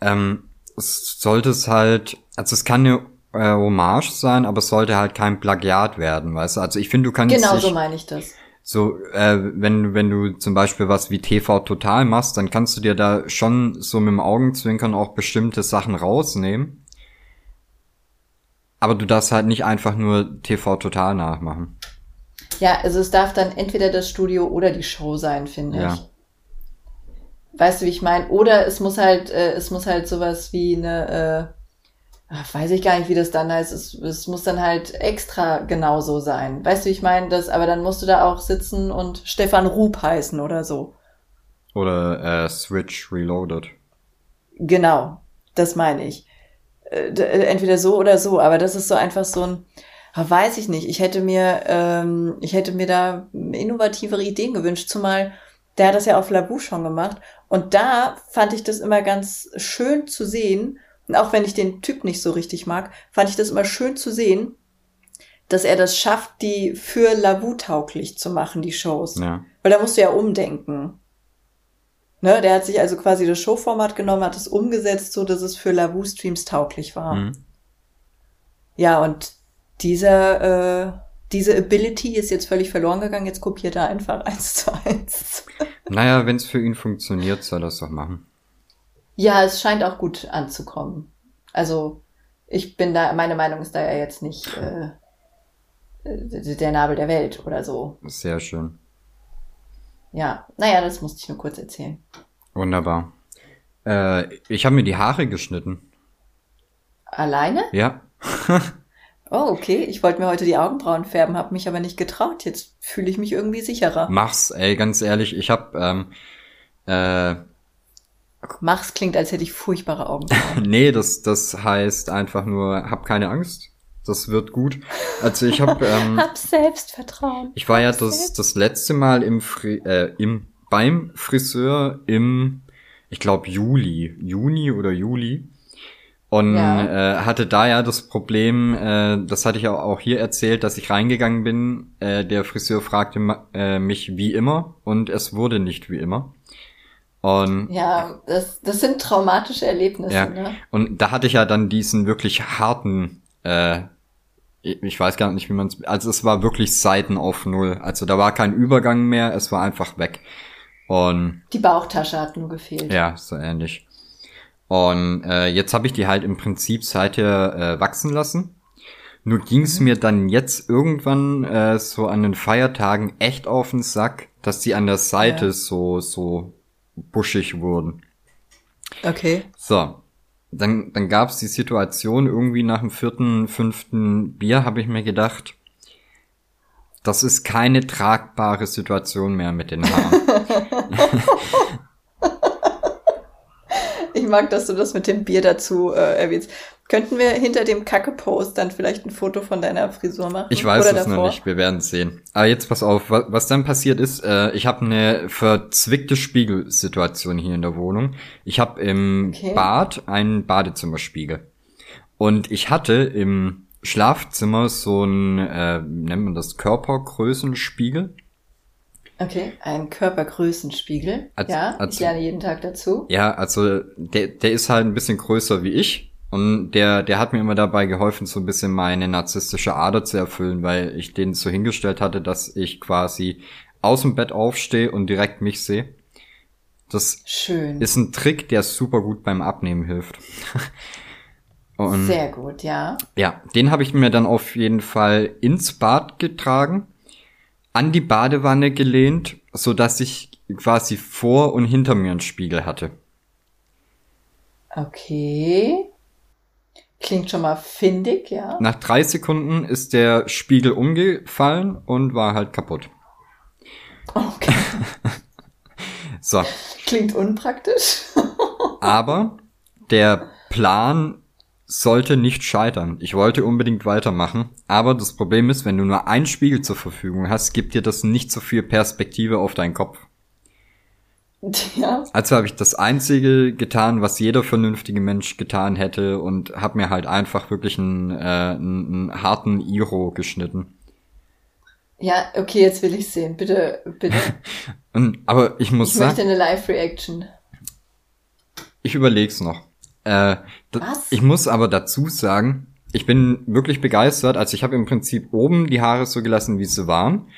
ähm, es sollte es halt, also es kann eine äh, Hommage sein, aber es sollte halt kein Plagiat werden, weißt du? Also ich finde, du kannst Genau so meine ich das. So, äh, wenn, wenn du zum Beispiel was wie TV Total machst, dann kannst du dir da schon so mit dem Augenzwinkern auch bestimmte Sachen rausnehmen. Aber du darfst halt nicht einfach nur TV Total nachmachen. Ja, also es darf dann entweder das Studio oder die Show sein, finde Ja. ich. Weißt du, wie ich meine? Oder es muss halt, äh, es muss halt sowas wie eine, äh, ach, weiß ich gar nicht, wie das dann heißt. Es, es muss dann halt extra genauso sein. Weißt du, wie ich meine? Das, aber dann musst du da auch sitzen und Stefan Rup heißen oder so. Oder äh, Switch Reloaded. Genau, das meine ich. Äh, äh, Entweder so oder so, aber das ist so einfach so ein, ah, weiß ich nicht. Ich hätte mir, ähm, ich hätte mir da innovativere Ideen gewünscht, zumal der hat das ja auf Labu schon gemacht. Und da fand ich das immer ganz schön zu sehen. Und auch wenn ich den Typ nicht so richtig mag, fand ich das immer schön zu sehen, dass er das schafft, die für Labu tauglich zu machen, die Shows. Ja. Weil da musst du ja umdenken. Ne, der hat sich also quasi das Showformat genommen, hat es umgesetzt, so dass es für Lavu Streams tauglich war. Mhm. Ja, und dieser, äh, diese Ability ist jetzt völlig verloren gegangen. Jetzt kopiert er einfach (laughs) eins zu eins. Naja, wenn es für ihn funktioniert, soll er es doch machen. Ja, es scheint auch gut anzukommen. Also, ich bin da, meine Meinung ist da ja jetzt nicht äh, äh, der Nabel der Welt oder so. Sehr schön. Ja, naja, das musste ich nur kurz erzählen. Wunderbar. Äh, ich habe mir die Haare geschnitten. Alleine? Ja. (laughs) Oh, okay. Ich wollte mir heute die Augenbrauen färben, habe mich aber nicht getraut. Jetzt fühle ich mich irgendwie sicherer. Mach's, ey, ganz ehrlich. Ich hab, ähm, äh, Mach's klingt, als hätte ich furchtbare Augenbrauen. (laughs) nee, das, das heißt einfach nur, hab keine Angst. Das wird gut. Also ich hab, (laughs) ähm, Hab Selbstvertrauen. ich war ja das, das letzte Mal im, Fri äh, im, beim Friseur im, ich glaube Juli, Juni oder Juli. Und Ja. äh, hatte da ja das Problem, äh, das hatte ich auch auch hier erzählt, dass ich reingegangen bin. Äh, der Friseur fragte äh, mich wie immer und es wurde nicht wie immer. Und Ja, das, das sind traumatische Erlebnisse, Ja. ne? Und da hatte ich ja dann diesen wirklich harten, äh, ich weiß gar nicht, wie man es, also es war wirklich Seiten auf Null. Also da war kein Übergang mehr, es war einfach weg. Und Die Bauchtasche hat nur gefehlt. ja, so ähnlich. Und äh, jetzt habe ich die halt im Prinzip seither äh, wachsen lassen. Nur ging es mir dann jetzt irgendwann äh, so an den Feiertagen echt auf den Sack, dass die an der Seite Ja. so so buschig wurden. Okay. So, dann, dann gab es die Situation irgendwie nach dem vierten, fünften Bier, habe ich mir gedacht, das ist keine tragbare Situation mehr mit den Haaren. (laughs) Ich mag, dass du das mit dem Bier dazu äh, erwähnst. Könnten wir hinter dem Kacke-Post dann vielleicht ein Foto von deiner Frisur machen? Ich weiß Oder es noch nicht, wir werden sehen. Aber jetzt pass auf, was, was dann passiert ist, äh, ich habe eine verzwickte Spiegelsituation hier in der Wohnung. Ich habe im Okay. Bad einen Badezimmerspiegel. Und ich hatte im Schlafzimmer so einen, äh, nennt man das, Körpergrößenspiegel. Okay, ein Körpergrößenspiegel. Als- ja, als- ich lerne jeden Tag dazu. Ja, also der, der ist halt ein bisschen größer wie ich. Und der, der hat mir immer dabei geholfen, so ein bisschen meine narzisstische Ader zu erfüllen, weil ich den so hingestellt hatte, dass ich quasi aus dem Bett aufstehe und direkt mich sehe. Das Schön. ist ein Trick, der super gut beim Abnehmen hilft. (laughs) und Sehr gut, ja. ja, den habe ich mir dann auf jeden Fall ins Bad getragen, an die Badewanne gelehnt, so dass ich quasi vor und hinter mir einen Spiegel hatte. Okay. Klingt schon mal findig, ja. Nach drei Sekunden ist der Spiegel umgefallen und war halt kaputt. Okay. (laughs) So, Klingt unpraktisch. (laughs) aber der Plan sollte nicht scheitern. Ich wollte unbedingt weitermachen, aber das Problem ist, wenn du nur einen Spiegel zur Verfügung hast, gibt dir das nicht so viel Perspektive auf deinen Kopf. (laughs) ja. Also habe ich das einzige getan, was jeder vernünftige Mensch getan hätte und habe mir halt einfach wirklich einen, äh, einen, einen harten Iro geschnitten. Ja, okay, jetzt will ich sehen. Bitte, bitte. Und, (laughs) aber ich muss Ich sagen, möchte eine Live-Reaction. Ich überleg's noch. Äh, Was? Ich muss aber dazu sagen, ich bin wirklich begeistert. Also ich habe im Prinzip oben die Haare so gelassen, wie sie waren.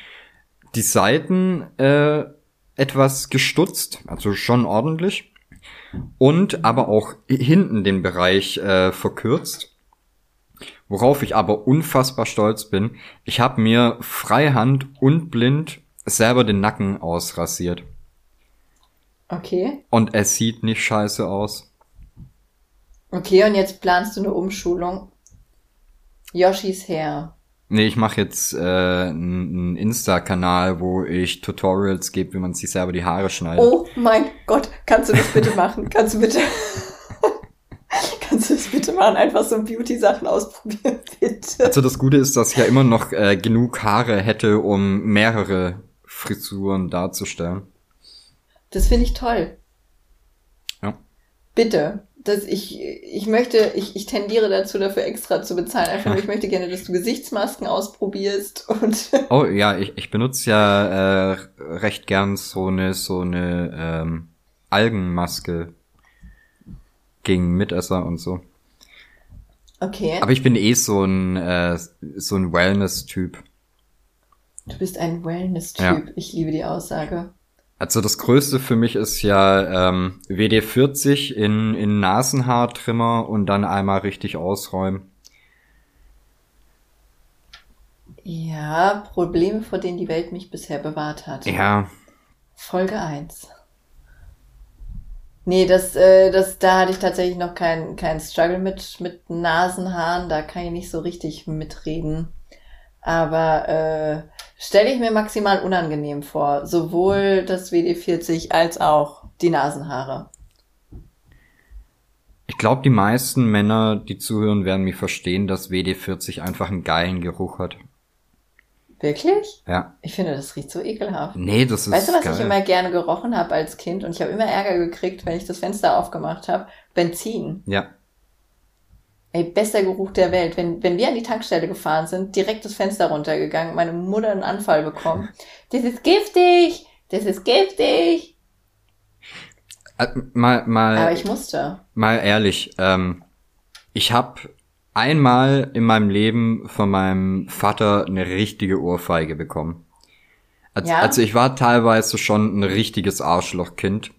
Die Seiten äh, etwas gestutzt, also schon ordentlich. Und aber auch hinten den Bereich äh, verkürzt. Worauf ich aber unfassbar stolz bin. Ich habe mir freihand und blind selber den Nacken ausrasiert. Okay. Und es sieht nicht scheiße aus. Okay, und jetzt planst du eine Umschulung. Yoshis Hair. Nee, ich mache jetzt äh, einen Insta-Kanal, wo ich Tutorials gebe, wie man sich selber die Haare schneidet. Oh mein Gott, kannst du das bitte machen? (laughs) Kannst du bitte... (laughs) kannst du das bitte machen? Einfach so Beauty-Sachen ausprobieren, (laughs) bitte. Also das Gute ist, dass ich ja immer noch äh, genug Haare hätte, um mehrere Frisuren darzustellen. Das finde ich toll. Ja. Bitte. Das, ich, ich möchte, ich, ich tendiere dazu, dafür extra zu bezahlen. Einfach nur, ich möchte gerne, dass du Gesichtsmasken ausprobierst und. (laughs) Oh ja, ich, ich benutze ja äh, recht gern so eine so eine ähm, Algenmaske gegen Mitesser und so. Okay. Aber ich bin eh so ein äh, so ein Wellness-Typ. Du bist ein Wellness-Typ. Ja. Ich liebe die Aussage. Also das Größte für mich ist ja ähm, WD-40 in, in Nasenhaartrimmer und dann einmal richtig ausräumen. Ja, Probleme, vor denen die Welt mich bisher bewahrt hat. Ja, Folge 1. Nee, das, äh, das, da hatte ich tatsächlich noch keinen keinen Struggle mit, mit Nasenhaaren. Da kann ich nicht so richtig mitreden. Aber äh, stelle ich mir maximal unangenehm vor. Sowohl das WD-40 als auch die Nasenhaare. ich glaube, die meisten Männer, die zuhören, werden mich verstehen, dass WD-40 einfach einen geilen Geruch hat. Wirklich? Ja. Ich finde, das riecht so ekelhaft. Nee, das ist Weißt du, was geil. ich immer gerne gerochen habe als Kind? Und ich habe immer Ärger gekriegt, wenn ich das Fenster aufgemacht habe. Benzin. ja. Ey, bester Geruch der Welt. Wenn, wenn wir an die Tankstelle gefahren sind, direkt das Fenster runtergegangen, meine Mutter einen Anfall bekommen. (laughs) Das ist giftig! Das ist giftig! Äh, mal, mal. Aber ich musste. Mal ehrlich, ähm, ich habe einmal in meinem Leben von meinem Vater eine richtige Ohrfeige bekommen. Also, Ja? also ich war teilweise schon ein richtiges Arschlochkind,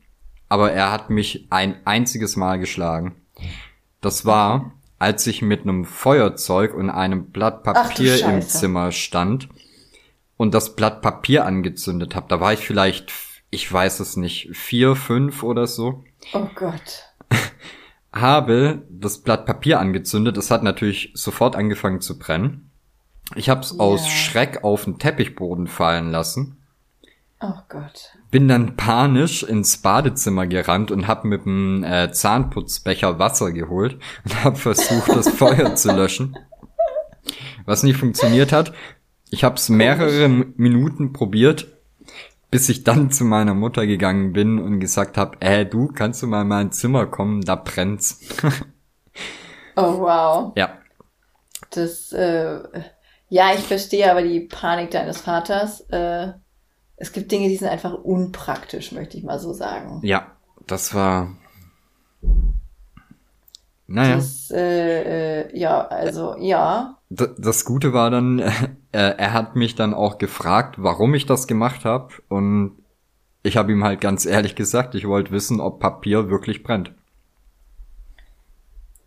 aber er hat mich ein einziges Mal geschlagen. Das war, als ich mit einem Feuerzeug und einem Blatt Ach Papier im. Zimmer stand und das Blatt Papier angezündet habe. Da war ich vielleicht, ich weiß es nicht, vier, fünf oder so Oh Gott. (laughs) habe das Blatt Papier angezündet. Es hat natürlich sofort angefangen zu brennen. Ich habe es Ja. aus Schreck auf den Teppichboden fallen lassen. Oh Gott. Bin dann panisch ins Badezimmer gerannt und habe mit dem äh, Zahnputzbecher Wasser geholt und habe versucht, das Feuer zu (laughs) löschen. Was nicht funktioniert hat. Ich habe es mehrere Minuten probiert, bis ich dann zu meiner Mutter gegangen bin und gesagt habe, äh, du, kannst du mal in mein Zimmer kommen, da brennt's. Oh wow. ja, Das, äh, ja, ich verstehe aber die Panik deines Vaters. Äh, es gibt Dinge, die sind einfach unpraktisch, möchte ich mal so sagen. Ja, das war. Naja, Das, äh, äh, ja, also, ja. d- das Gute war dann, (laughs) äh, er hat mich dann auch gefragt, warum ich das gemacht habe. Und ich habe ihm halt ganz ehrlich gesagt, ich wollte wissen, ob Papier wirklich brennt.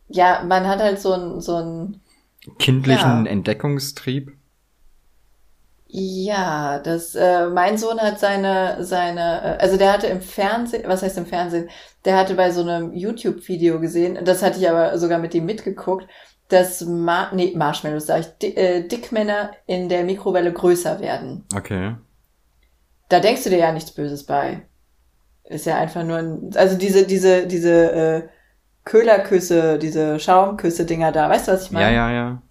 Ja, man hat halt so ein, so ein, Kindlichen Ja. Entdeckungstrieb. Ja, das, äh, mein Sohn hat seine, seine, äh, also der hatte im Fernsehen, was heißt im Fernsehen? Der hatte bei so einem YouTube-Video gesehen, das hatte ich aber sogar mit ihm mitgeguckt, dass Ma nee, Marshmallows, sag ich, Di äh, Dickmänner in der Mikrowelle größer werden. Okay. Da denkst du dir ja nichts Böses bei. Ist ja einfach nur ein, also diese, diese, diese, äh, Köhlerküsse, diese Schaumküsse-Dinger da, weißt du, was ich meine? Ja, ja, ja.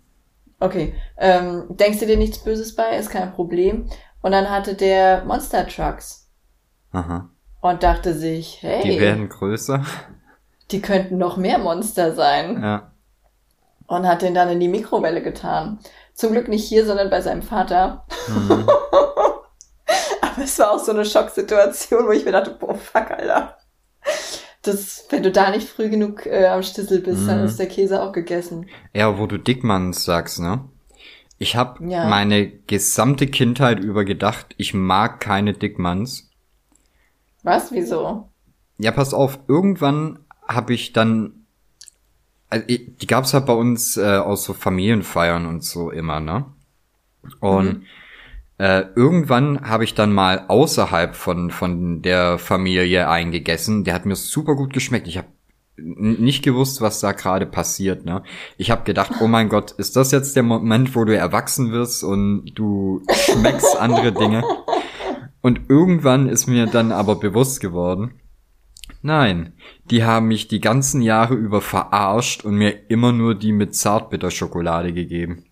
Okay. Ähm, denkst du dir nichts Böses bei? Ist kein Problem. Und dann hatte der Monster Trucks Aha. und dachte sich, hey, Die werden größer. die könnten noch mehr Monster sein. Ja. Und hat den dann in die Mikrowelle getan. Zum Glück nicht hier, sondern bei seinem Vater. Mhm. (laughs) Aber es war auch so eine Schocksituation, wo ich mir dachte, boah, fuck, Alter. Das, wenn du da nicht früh genug äh, am Stissel bist, dann Mhm. ist der Käse auch gegessen. Ja, wo du Dickmanns sagst, ne? Ich habe Ja. meine gesamte Kindheit über gedacht, ich mag keine Dickmanns. Was? Wieso? Ja, pass auf, irgendwann habe ich dann, also die gab's halt bei uns äh, aus so Familienfeiern und so immer, ne? Und äh, irgendwann habe ich dann mal außerhalb von von der Familie eingegessen. Der hat mir super gut geschmeckt. Ich habe nicht gewusst, was da gerade passiert, ne? Ich habe gedacht, oh mein Gott, ist das jetzt der Moment, wo du erwachsen wirst und du schmeckst andere Dinge? Und irgendwann ist mir dann aber bewusst geworden, nein, die haben mich die ganzen Jahre über verarscht und mir immer nur die mit Zartbitterschokolade gegeben.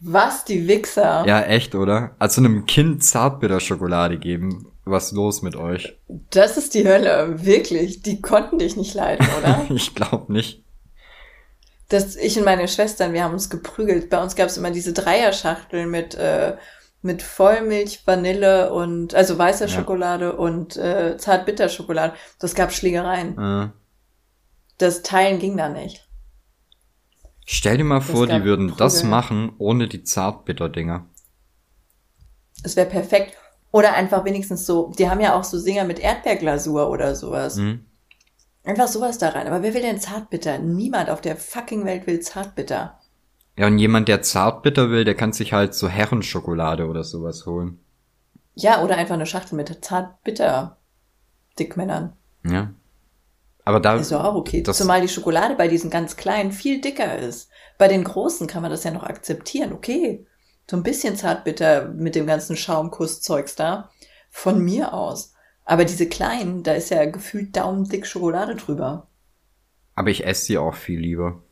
Was, die Wichser? Ja, echt, oder? Also einem Kind Zartbitterschokolade geben. Was los mit euch? Das ist die Hölle, wirklich. Die konnten dich nicht leiden, oder? (laughs) Ich glaube nicht. das, ich und meine Schwestern, wir haben uns geprügelt. Bei uns gab es immer diese Dreierschachteln mit, äh, mit Vollmilch, Vanille und, also weißer Ja. Schokolade und äh, Zartbitterschokolade. Das gab Schlägereien. Äh, Das Teilen ging da nicht. Stell dir mal Das vor, die würden das Prügel. machen ohne die Zartbitter-Dinger. Es wäre perfekt. Oder einfach wenigstens so, die haben ja auch so Singer mit Erdbeerglasur oder sowas. Hm? Einfach sowas da rein. Aber wer will denn Zartbitter? Niemand auf der fucking Welt will Zartbitter. Ja, und jemand, der Zartbitter will, der kann sich halt so Herrenschokolade oder sowas holen. Ja, oder einfach eine Schachtel mit Zartbitter Dickmännern. Ja. Aber da, Ist doch auch okay. Zumal die Schokolade bei diesen ganz kleinen viel dicker ist. Bei den großen kann man das ja noch akzeptieren. Okay. So ein bisschen Zartbitter mit dem ganzen Schaumkusszeugs da. Von mir aus. Aber diese kleinen, da ist ja gefühlt daumendick Schokolade drüber. aber ich esse die auch viel lieber.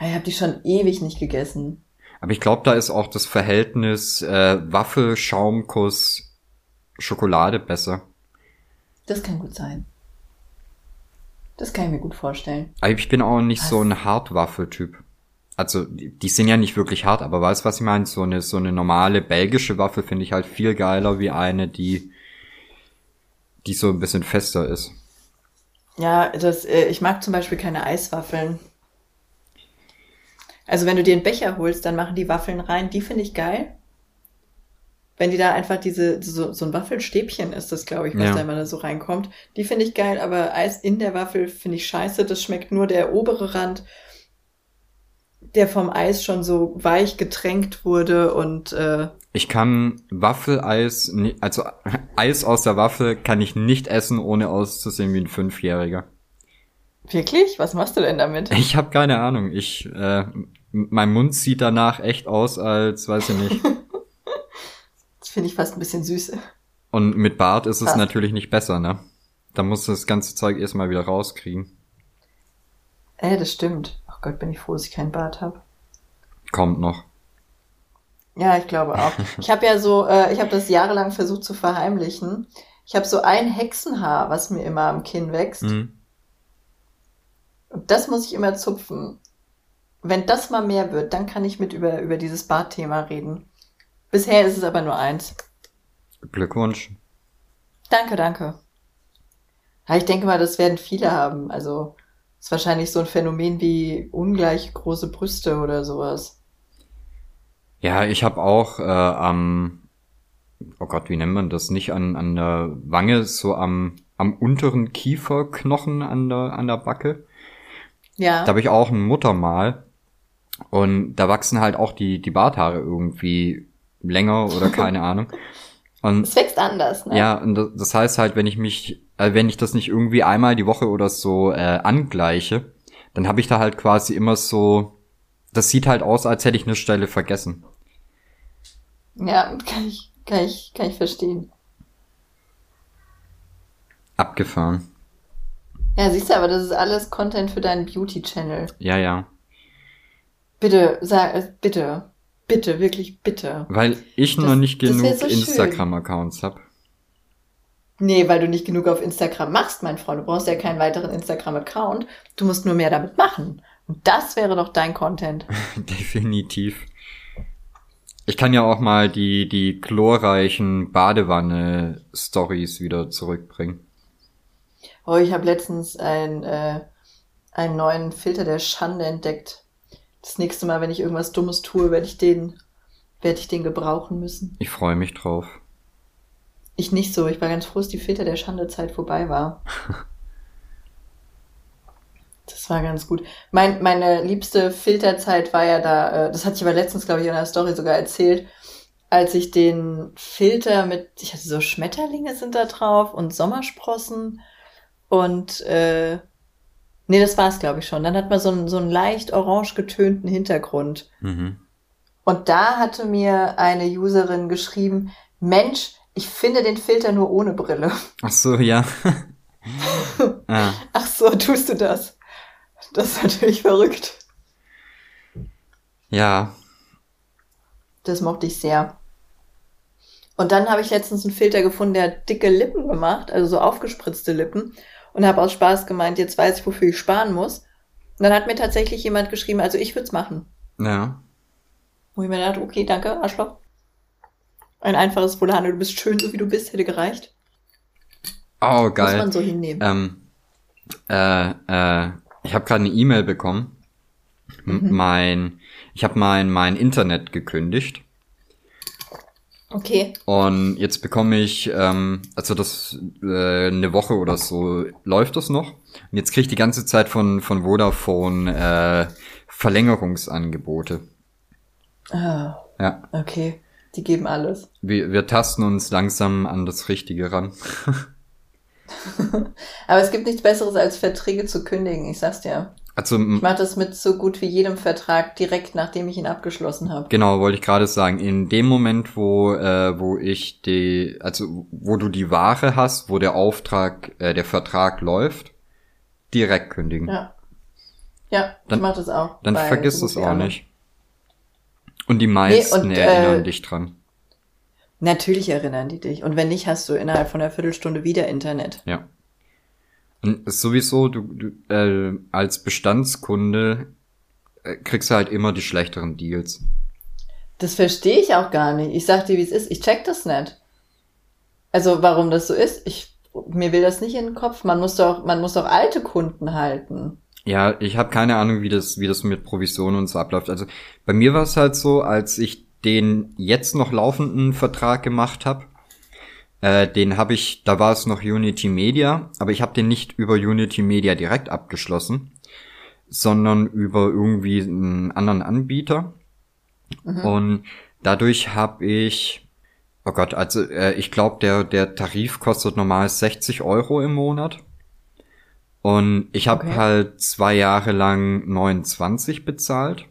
Ja, Ich habe die schon ewig nicht gegessen. Aber ich glaube, da ist auch das Verhältnis äh, Waffel, Schaumkuss, Schokolade besser. Das kann gut sein. Das kann ich mir gut vorstellen. Ich bin auch nicht Was? so ein Hartwaffeltyp. Also, die, sind ja nicht wirklich hart, aber weißt du, was ich meine? So eine, so eine normale belgische Waffel finde ich halt viel geiler wie eine, die, die so ein bisschen fester ist. Ja, das, äh, ich mag zum Beispiel keine Eiswaffeln. Also wenn du dir einen Becher holst, dann machen die Waffeln rein. Die finde ich geil. Wenn die da einfach diese, so, so ein Waffelstäbchen ist das, glaube ich, was Ja. da immer da so reinkommt. Die finde ich geil, aber Eis in der Waffel finde ich scheiße. Das schmeckt nur der obere Rand, der vom Eis schon so weich getränkt wurde und äh, Ich kann Waffeleis, also (laughs) Eis aus der Waffel kann ich nicht essen, ohne auszusehen wie ein Fünfjähriger. wirklich? Was machst du denn damit? (laughs) Ich habe keine Ahnung. Ich, äh, mein Mund sieht danach echt aus, als weiß ich nicht. (laughs) Das finde ich fast ein bisschen süß. Und mit Bart ist es Krass. natürlich nicht besser, ne? Da musst du das ganze Zeug erstmal wieder rauskriegen. Äh, das stimmt. Ach Gott, bin ich froh, dass ich keinen Bart habe. Kommt noch. Ja, ich glaube auch. Ich habe ja so, äh, ich habe das jahrelang versucht zu verheimlichen. Ich habe so ein Hexenhaar, was mir immer am Kinn wächst. Mhm. Und das muss ich immer zupfen. Wenn das mal mehr wird, dann kann ich mit über, über dieses Bartthema reden. Bisher ist es aber nur eins. Glückwunsch. Danke, danke. Ja, ich denke mal, das werden viele haben. Also ist wahrscheinlich so ein Phänomen wie ungleich große Brüste oder sowas. Ja, ich habe auch äh, am, oh Gott, wie nennt man das? Nicht an, an der Wange, so am, am unteren Kieferknochen an der, an der Backe. Ja. Da habe ich auch ein Muttermal. Und da wachsen halt auch die, die Barthaare irgendwie länger oder (laughs) keine Ahnung. Und es wächst anders, ne? ja, und das- heißt halt, wenn ich mich, äh, wenn ich das nicht irgendwie einmal die Woche oder so äh, angleiche, dann habe ich da halt quasi immer so, das sieht halt aus, als hätte ich eine Stelle vergessen. Ja, kann ich, kann ich, kann ich verstehen. Abgefahren. Ja, siehst du, aber das ist alles Content für deinen Beauty-Channel. Ja, ja. Bitte, sag, äh, bitte, bitte, wirklich bitte. Weil ich Das- noch nicht genug so. Instagram-Accounts hab. Nee, weil du nicht genug auf Instagram machst, mein Freund. Du brauchst ja keinen weiteren Instagram-Account. Du musst nur mehr damit machen. Und das wäre doch dein Content. (laughs) Definitiv. Ich kann ja auch mal die, die chlorreichen Badewanne-Stories wieder zurückbringen. Oh, ich habe letztens ein, äh, einen neuen Filter der Schande entdeckt. Das nächste Mal, wenn ich irgendwas Dummes tue, werde ich den, werde ich den gebrauchen müssen. Ich freue mich drauf. Ich nicht so. Ich war ganz froh, dass die Filter der Schande-Zeit vorbei war. (laughs) Das war ganz gut. Mein, meine liebste Filterzeit war ja da, äh, das hatte ich aber letztens, glaube ich, in der Story sogar erzählt, als ich den Filter mit, ich hatte so Schmetterlinge sind da drauf und Sommersprossen und äh, nee, das war's, glaube ich, schon. Dann hat man so einen, so einen leicht orange getönten Hintergrund. Mhm. Und da hatte mir eine Userin geschrieben, Mensch, ich finde den Filter nur ohne Brille. Ach so, ja. (laughs) ah. Ach so, tust du das? Das ist natürlich verrückt. Ja. Das mochte ich sehr. Und dann habe ich letztens einen Filter gefunden, der hat dicke Lippen gemacht, also so aufgespritzte Lippen. Und habe aus Spaß gemeint, jetzt weiß ich, wofür ich sparen muss. Und dann hat mir tatsächlich jemand geschrieben, also ich würde es machen. Ja. Wo ich mir dachte, okay, danke, Arschloch. Ein einfaches Volano, du bist schön, so wie du bist, hätte gereicht. Oh, geil. Muss man so hinnehmen. Ähm, äh, äh, ich habe gerade eine E-Mail bekommen. Mhm. Mein, ich habe mein mein Internet gekündigt. Okay. Und jetzt bekomme ich, ähm, also das äh, eine Woche oder so läuft das noch. Und jetzt kriege ich die ganze Zeit von von Vodafone äh, Verlängerungsangebote. Ah, Ja, okay. Die geben alles. wir, wir tasten uns langsam an das Richtige ran. (laughs) (laughs) Aber es gibt nichts Besseres, als Verträge zu kündigen, ich sag's dir. Also Ich mache das mit so gut wie jedem Vertrag direkt, nachdem ich ihn abgeschlossen habe. genau, wollte ich gerade sagen, in dem Moment, wo äh, wo ich die, also wo du die Ware hast, wo der Auftrag, äh, der Vertrag läuft, direkt kündigen. Ja. Ja, Dann- ich mache das auch. Dann vergiss es auch nicht. Und die meisten und, erinnern äh, dich dran. Natürlich erinnern die dich. Und wenn nicht, hast du innerhalb von einer Viertelstunde wieder Internet. Ja. Und sowieso, du, du äh, als Bestandskunde äh, kriegst du halt immer die schlechteren Deals. Das verstehe ich auch gar nicht. Ich sag dir, wie es ist. Ich check das nicht. Also, warum das so ist, ich, mir will das nicht in den Kopf. Man muss doch, man muss doch alte Kunden halten. Ja, ich habe keine Ahnung, wie das, wie das mit Provisionen und so abläuft. Also bei mir war es halt so, als ich den jetzt noch laufenden Vertrag gemacht habe, äh, den habe ich, da war es noch Unity Media, aber ich habe den nicht über Unity Media direkt abgeschlossen, sondern über irgendwie einen anderen Anbieter. Und dadurch habe ich, oh Gott, also äh, ich glaube, der, der Tarif kostet normal 60 Euro im Monat. Und ich habe Okay. halt zwei Jahre lang 29 bezahlt,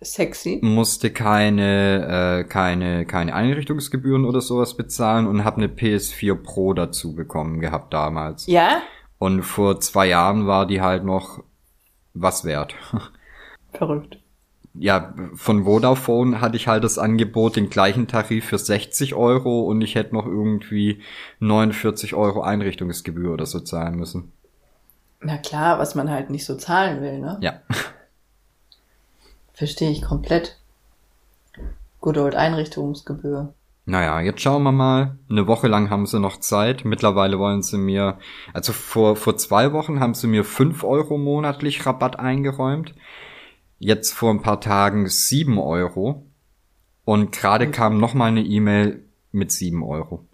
Sexy. musste keine, äh, keine, keine Einrichtungsgebühren oder sowas bezahlen und habe eine PS4 Pro dazu bekommen gehabt damals. Ja? Und vor zwei Jahren war die halt noch was wert. Verrückt. ja, von Vodafone hatte ich halt das Angebot, den gleichen Tarif für 60 Euro und ich hätte noch irgendwie 49 Euro Einrichtungsgebühr oder so zahlen müssen. Na klar, was man halt nicht so zahlen will, ne? Ja. Verstehe ich komplett. Good old Einrichtungsgebühr. Naja, jetzt schauen wir mal. Eine Woche lang haben sie noch Zeit. Mittlerweile wollen sie mir, also vor, vor zwei Wochen haben sie mir 5 Euro monatlich Rabatt eingeräumt. Jetzt vor ein paar Tagen 7 Euro. Und gerade kam noch mal eine E-Mail mit 7 Euro.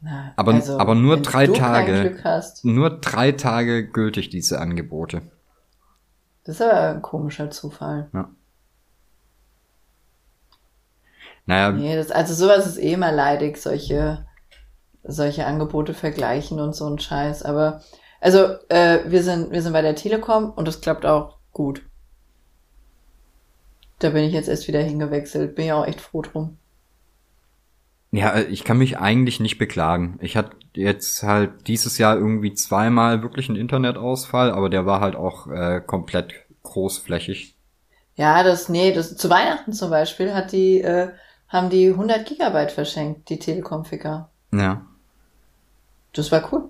Na, Aber- aber nur drei Tage. Hast, Nur drei Tage gültig diese Angebote. Das ist aber ein komischer Zufall. Naja, Nee, das, also sowas ist eh immer leidig, solche, solche Angebote vergleichen und so ein Scheiß. Aber also äh, wir sind wir sind bei der Telekom und das klappt auch gut. Da bin ich jetzt erst wieder hingewechselt. Bin ja auch echt froh drum. Ja, ich kann mich eigentlich nicht beklagen. Ich hatte jetzt halt dieses Jahr irgendwie zweimal wirklich einen Internetausfall, aber der war halt auch äh, komplett großflächig. Ja, das, nee, das, zu Weihnachten zum Beispiel hat die, äh, haben die 100 Gigabyte verschenkt, die Telekom-Ficker. Ja. Das war cool.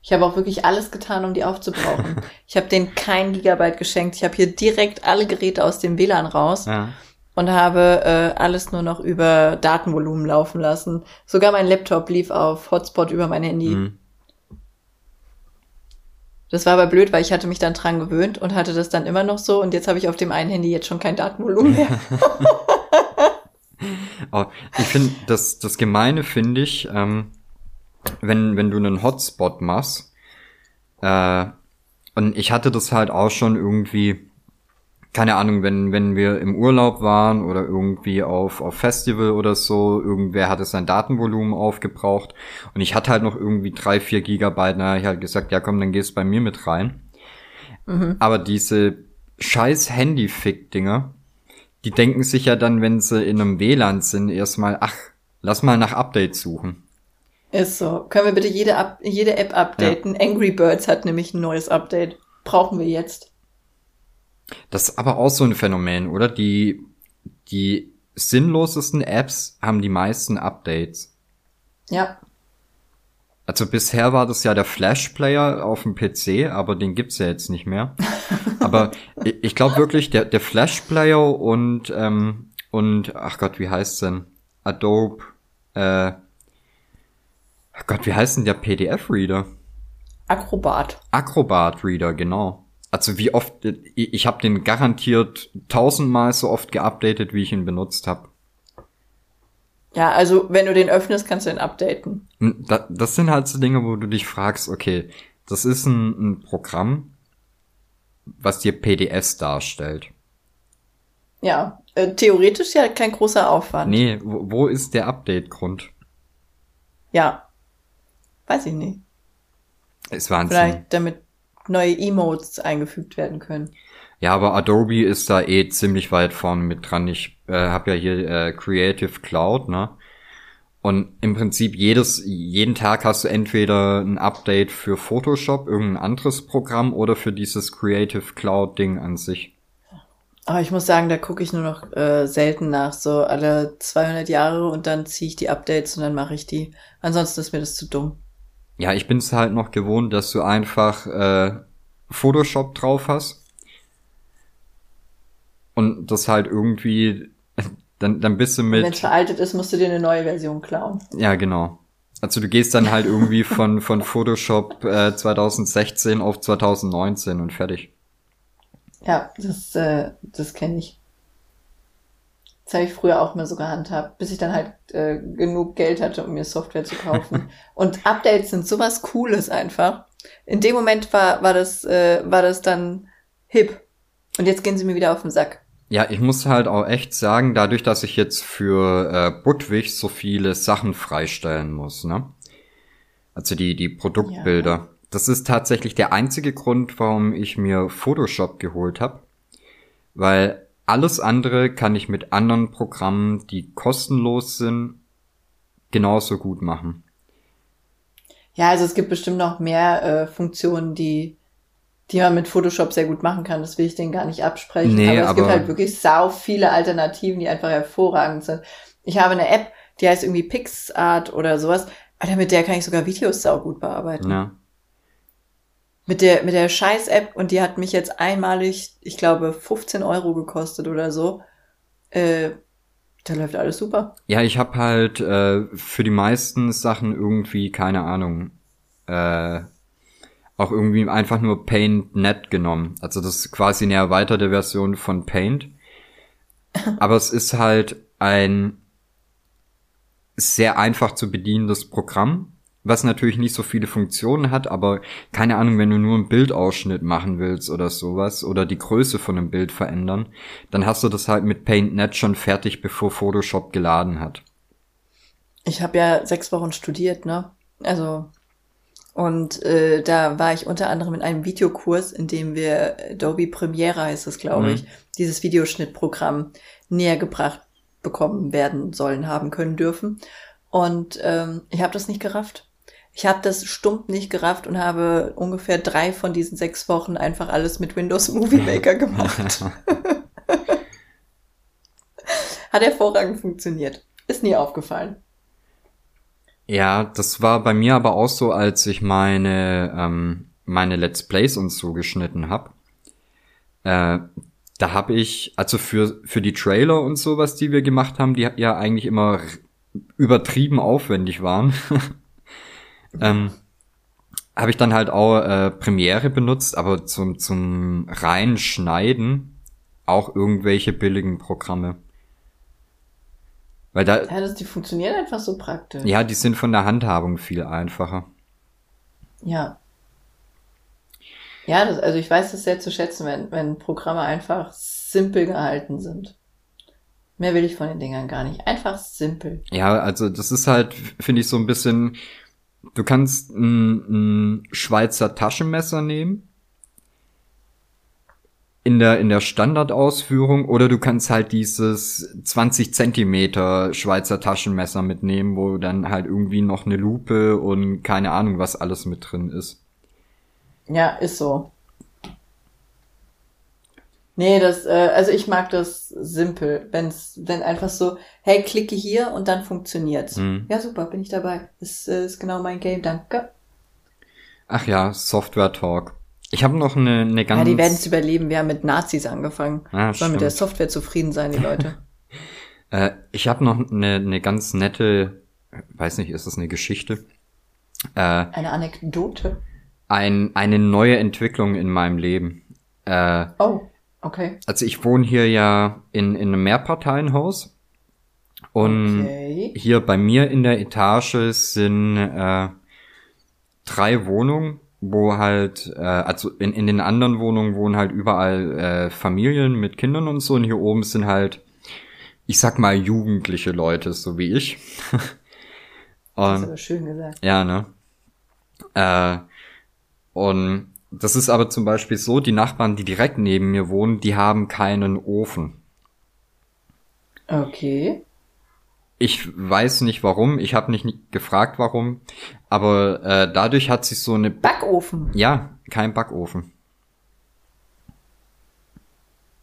Ich habe auch wirklich alles getan, um die aufzubrauchen. (laughs) ich habe denen kein Gigabyte geschenkt. Ich habe hier direkt alle Geräte aus dem WLAN raus Ja. Und habe äh, alles nur noch über Datenvolumen laufen lassen. Sogar mein Laptop lief auf Hotspot über mein Handy. Mhm. Das war aber blöd, weil ich hatte mich dann dran gewöhnt und hatte das dann immer noch so und jetzt habe ich auf dem einen Handy jetzt schon kein Datenvolumen mehr. (laughs) oh, ich finde, das, das Gemeine finde ich, ähm, wenn, wenn du einen Hotspot machst, äh, und ich hatte das halt auch schon irgendwie, keine Ahnung, wenn, wenn wir im Urlaub waren oder irgendwie auf, auf Festival oder so, irgendwer hatte sein Datenvolumen aufgebraucht und ich hatte halt noch irgendwie drei, vier Gigabyte, na, ich halt gesagt, ja komm, dann gehst bei mir mit rein. Mhm. Aber diese scheiß Handy-Fick-Dinger, die denken sich ja dann, wenn sie in einem WLAN sind, erstmal, ach, lass mal nach Updates suchen. Ist so. Können wir bitte jede, jede App updaten? Ja. Angry Birds hat nämlich ein neues Update. Brauchen wir jetzt. Das ist aber auch so ein Phänomen, oder? Die, die sinnlosesten Apps haben die meisten Updates. Ja. Also bisher war das ja der Flash Player auf dem PC, aber den gibt's ja jetzt nicht mehr. (laughs) aber ich, glaube wirklich, der, der Flash Player und, ähm, und, ach Gott, wie heißt's denn? Adobe, äh, ach Gott, wie heißt denn der PDF-Reader? Acrobat. Acrobat-Reader, genau. Also wie oft, ich habe den garantiert tausendmal so oft geupdatet, wie ich ihn benutzt habe. Ja, also wenn du den öffnest, kannst du ihn updaten. Das sind halt so Dinge, wo du dich fragst, okay, das ist ein, ein Programm, was dir PDFs darstellt. Ja, äh, theoretisch ja kein großer Aufwand. Nee, wo, wo ist der Update-Grund? Ja, weiß ich nicht. Es war Vielleicht damit neue Emotes eingefügt werden können. Ja, aber Adobe ist da eh ziemlich weit vorne mit dran. Ich äh, habe ja hier äh, Creative Cloud, ne? Und im Prinzip jedes, jeden Tag hast du entweder ein Update für Photoshop, irgendein anderes Programm oder für dieses Creative Cloud Ding an sich. Aber ich muss sagen, da gucke ich nur noch äh, selten nach, so alle 200 Jahre und dann ziehe ich die Updates und dann mache ich die. Ansonsten ist mir das zu dumm. Ja, ich bin es halt noch gewohnt, dass du einfach äh, Photoshop drauf hast und das halt irgendwie dann dann bist du mit. Wenn es veraltet ist, musst du dir eine neue Version klauen. Ja, genau. Also du gehst dann halt irgendwie (laughs) von von Photoshop äh, 2016 auf 2019 und fertig. Ja, das äh, das kenne ich. Das habe ich früher auch mal so gehandhabt, bis ich dann halt äh, genug Geld hatte, um mir Software zu kaufen. (laughs) und Updates sind sowas Cooles einfach. In dem Moment war, war, das, äh, war das dann hip. Und jetzt gehen sie mir wieder auf den Sack. Ja, ich muss halt auch echt sagen, dadurch, dass ich jetzt für äh, Budwig so viele Sachen freistellen muss, ne? Also die, die Produktbilder. Ja. Das ist tatsächlich der einzige Grund, warum ich mir Photoshop geholt habe. Weil alles andere kann ich mit anderen Programmen, die kostenlos sind, genauso gut machen. Ja, also es gibt bestimmt noch mehr äh, Funktionen, die, die man mit Photoshop sehr gut machen kann. Das will ich denen gar nicht absprechen. Nee, aber es aber gibt halt wirklich sau viele Alternativen, die einfach hervorragend sind. Ich habe eine App, die heißt irgendwie PixArt oder sowas. Alter, mit der kann ich sogar Videos sau gut bearbeiten. Ja mit der, mit der Scheiß-App und die hat mich jetzt einmalig, ich glaube, 15 Euro gekostet oder so. Äh, da läuft alles super. Ja, ich habe halt äh, für die meisten Sachen irgendwie, keine Ahnung, äh, auch irgendwie einfach nur Paint.net genommen. Also das ist quasi eine erweiterte Version von Paint. (laughs) Aber es ist halt ein sehr einfach zu bedienendes Programm was natürlich nicht so viele Funktionen hat, aber keine Ahnung, wenn du nur einen Bildausschnitt machen willst oder sowas oder die Größe von einem Bild verändern, dann hast du das halt mit PaintNet schon fertig, bevor Photoshop geladen hat. Ich habe ja sechs Wochen studiert, ne? Also und äh, da war ich unter anderem in einem Videokurs, in dem wir Adobe Premiere heißt es, glaube mhm. ich, dieses Videoschnittprogramm näher gebracht bekommen werden sollen, haben können dürfen. Und ähm, ich habe das nicht gerafft. Ich habe das stumpf nicht gerafft und habe ungefähr drei von diesen sechs Wochen einfach alles mit Windows Movie Maker gemacht. (laughs) Hat hervorragend funktioniert. Ist nie aufgefallen. Ja, das war bei mir aber auch so, als ich meine, ähm, meine Let's Plays und so geschnitten habe. Äh, da habe ich, also für, für die Trailer und sowas, die wir gemacht haben, die ja eigentlich immer übertrieben aufwendig waren. (laughs) ähm, habe ich dann halt auch äh, Premiere benutzt, aber zum, zum rein Schneiden auch irgendwelche billigen Programme. Weil da. Ja, das, die funktionieren einfach so praktisch. Ja, die sind von der Handhabung viel einfacher. Ja. Ja, das, also ich weiß das sehr zu schätzen, wenn, wenn Programme einfach simpel gehalten sind. Mehr will ich von den Dingern gar nicht. Einfach simpel. Ja, also das ist halt, finde ich, so ein bisschen, du kannst ein, ein Schweizer Taschenmesser nehmen in der, in der Standardausführung oder du kannst halt dieses 20 Zentimeter Schweizer Taschenmesser mitnehmen, wo dann halt irgendwie noch eine Lupe und keine Ahnung, was alles mit drin ist. Ja, ist so. Nee, das, äh, also ich mag das simpel, wenn's, wenn einfach so, hey, klicke hier und dann funktioniert's. Mhm. Ja, super, bin ich dabei. Das äh, ist genau mein Game, danke. Ach ja, Software Talk. Ich habe noch eine, eine ganz. Ja, die werden es überleben. Wir haben mit Nazis angefangen. Ah, Sollen mit der. Software zufrieden sein, die Leute. (laughs) Äh, ich habe noch eine, eine ganz nette, weiß nicht, ist das eine Geschichte? Äh, Eine Anekdote. ein, eine neue Entwicklung in meinem Leben. Äh, Oh, okay. also ich wohne hier ja in, in einem Mehrparteienhaus. Und Okay. hier bei mir in der Etage sind äh, drei Wohnungen, wo halt, äh, also in, in den anderen Wohnungen wohnen halt überall äh, Familien mit Kindern und so. Und hier oben sind halt, ich sag mal, jugendliche Leute, so wie ich. (laughs) Das ist und, aber schön gesagt. ja, ne? Äh, und das ist aber zum Beispiel so, die Nachbarn, die direkt neben mir wohnen, die haben keinen Ofen. Okay. Ich weiß nicht warum, ich habe nicht gefragt warum, aber äh, dadurch hat sich so eine Backofen. ja kein Backofen.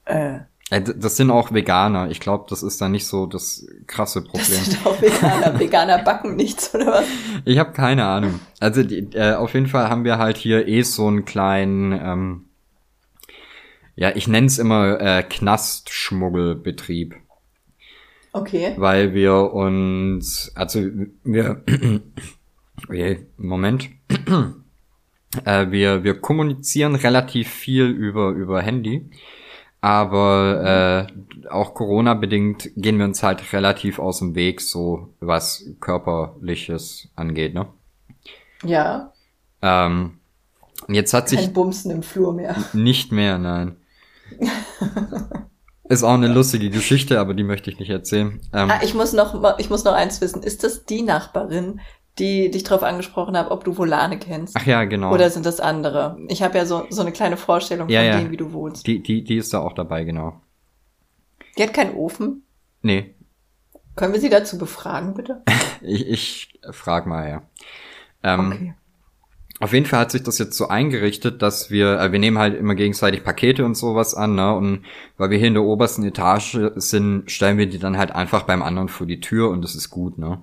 Äh, Das sind auch Veganer. Ich glaube, das ist da nicht so das krasse das Problem. sind auch Veganer. (laughs) Veganer backen nichts, oder was? Ich habe keine Ahnung. Also die, äh, auf jeden Fall haben wir halt hier eh so einen kleinen, ähm, ja, ich nenne es immer äh, Knastschmuggelbetrieb. Okay. weil wir uns, also wir, (coughs) okay, Moment, (coughs) äh, wir, wir kommunizieren relativ viel über, über Handy, aber äh, auch Corona-bedingt gehen wir uns halt relativ aus dem Weg, so was Körperliches angeht, ne? Ja. Ähm, jetzt hat sich Kein Bumsen im Flur mehr. nicht mehr, nein. (laughs) Ist auch eine lustige Geschichte, aber die möchte ich nicht erzählen. Ähm, Ah, ich muss noch, ich muss noch eins wissen. Ist das die Nachbarin, die dich darauf angesprochen hat, ob du Volane kennst? ach ja, genau. Oder sind das andere? Ich habe ja so, so eine kleine Vorstellung Ja, von ja. dem, wie du wohnst. Die, die, die ist da auch dabei, genau. Die hat keinen Ofen. Nee, Können wir sie dazu befragen, bitte? (laughs) ich, ich frag mal, ja. Ähm, Okay. Auf jeden Fall hat sich das jetzt so eingerichtet, dass wir, äh, wir nehmen halt immer gegenseitig Pakete und sowas an, ne? Und weil wir hier in der obersten Etage sind, stellen wir die dann halt einfach beim anderen vor die Tür und das ist gut, ne?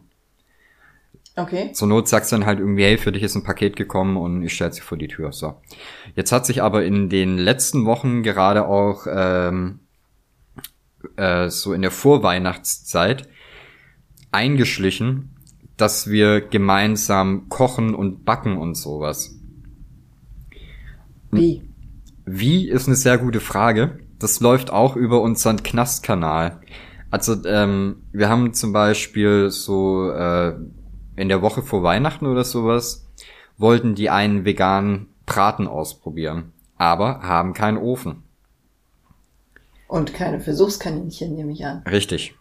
Okay. Zur Not sagst du dann halt irgendwie, hey, für dich ist ein Paket gekommen und ich stelle sie vor die Tür. So. Jetzt hat sich aber in den letzten Wochen gerade auch ähm, äh, so in der Vorweihnachtszeit eingeschlichen, dass wir gemeinsam kochen und backen und sowas. Wie? Wie ist eine sehr gute Frage. Das läuft auch über unseren Knastkanal. Also ähm, wir haben zum Beispiel so äh, in der Woche vor Weihnachten oder sowas wollten die einen veganen Braten ausprobieren, aber haben keinen Ofen. Und keine Versuchskaninchen, nehme ich an. Richtig.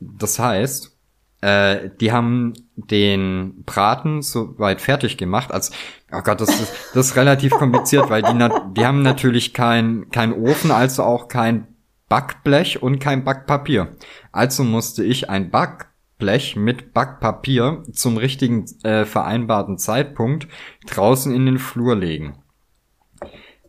Das heißt, äh, die haben den Braten soweit fertig gemacht. Als, oh Gott, das ist, das ist relativ kompliziert, weil die, die haben natürlich kein, kein Ofen, also auch kein Backblech und kein Backpapier. Also musste ich ein Backblech mit Backpapier zum richtigen äh, vereinbarten Zeitpunkt draußen in den Flur legen.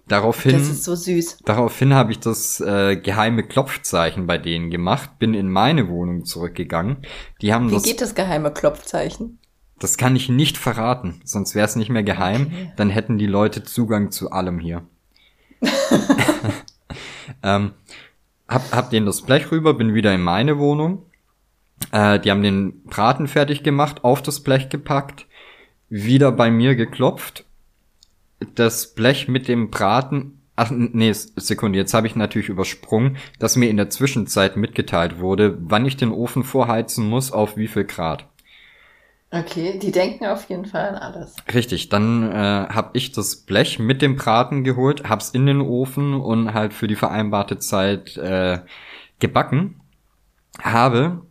Daraufhin. Das ist so süß. Daraufhin habe ich das äh, geheime Klopfzeichen bei denen gemacht, bin in meine Wohnung zurückgegangen. Die haben Wie das, geht das geheime Klopfzeichen? das kann ich nicht verraten, sonst wäre es nicht mehr geheim. Okay. Dann hätten die Leute Zugang zu allem hier. (laughs) (laughs) ähm, hab, hab denen das Blech rüber, bin wieder in meine Wohnung. Äh, die haben den Braten fertig gemacht, auf das Blech gepackt, wieder bei mir geklopft das Blech mit dem Braten. Ach nee, Sekunde, jetzt habe ich natürlich übersprungen, dass mir in der Zwischenzeit mitgeteilt wurde, wann ich den Ofen vorheizen muss, auf wie viel Grad. Okay, die denken auf jeden Fall an alles. Richtig, dann äh, habe ich das Blech mit dem Braten geholt, hab's in den Ofen und halt für die vereinbarte Zeit äh, gebacken. Habe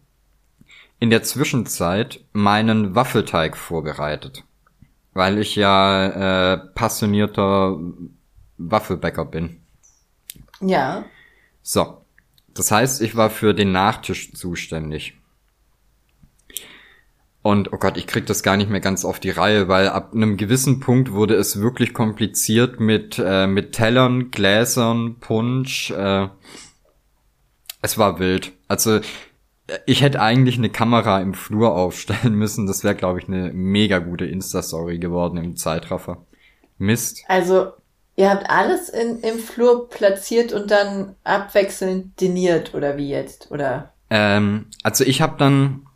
in der Zwischenzeit meinen Waffelteig vorbereitet, weil ich ja äh, passionierter Waffelbäcker bin. Ja. So, das heißt, ich war für den Nachtisch zuständig. Und oh Gott, ich krieg das gar nicht mehr ganz auf die Reihe, weil ab einem gewissen Punkt wurde es wirklich kompliziert mit, äh, mit Tellern, Gläsern, Punsch. Äh, es war wild. Also ich hätte eigentlich eine Kamera im Flur aufstellen müssen. Das wäre, glaube ich, eine mega gute Insta-Story geworden im Zeitraffer. Mist. Also ihr habt alles in, im Flur platziert und dann abwechselnd diniert oder wie jetzt? Oder? Ähm, also ich habe dann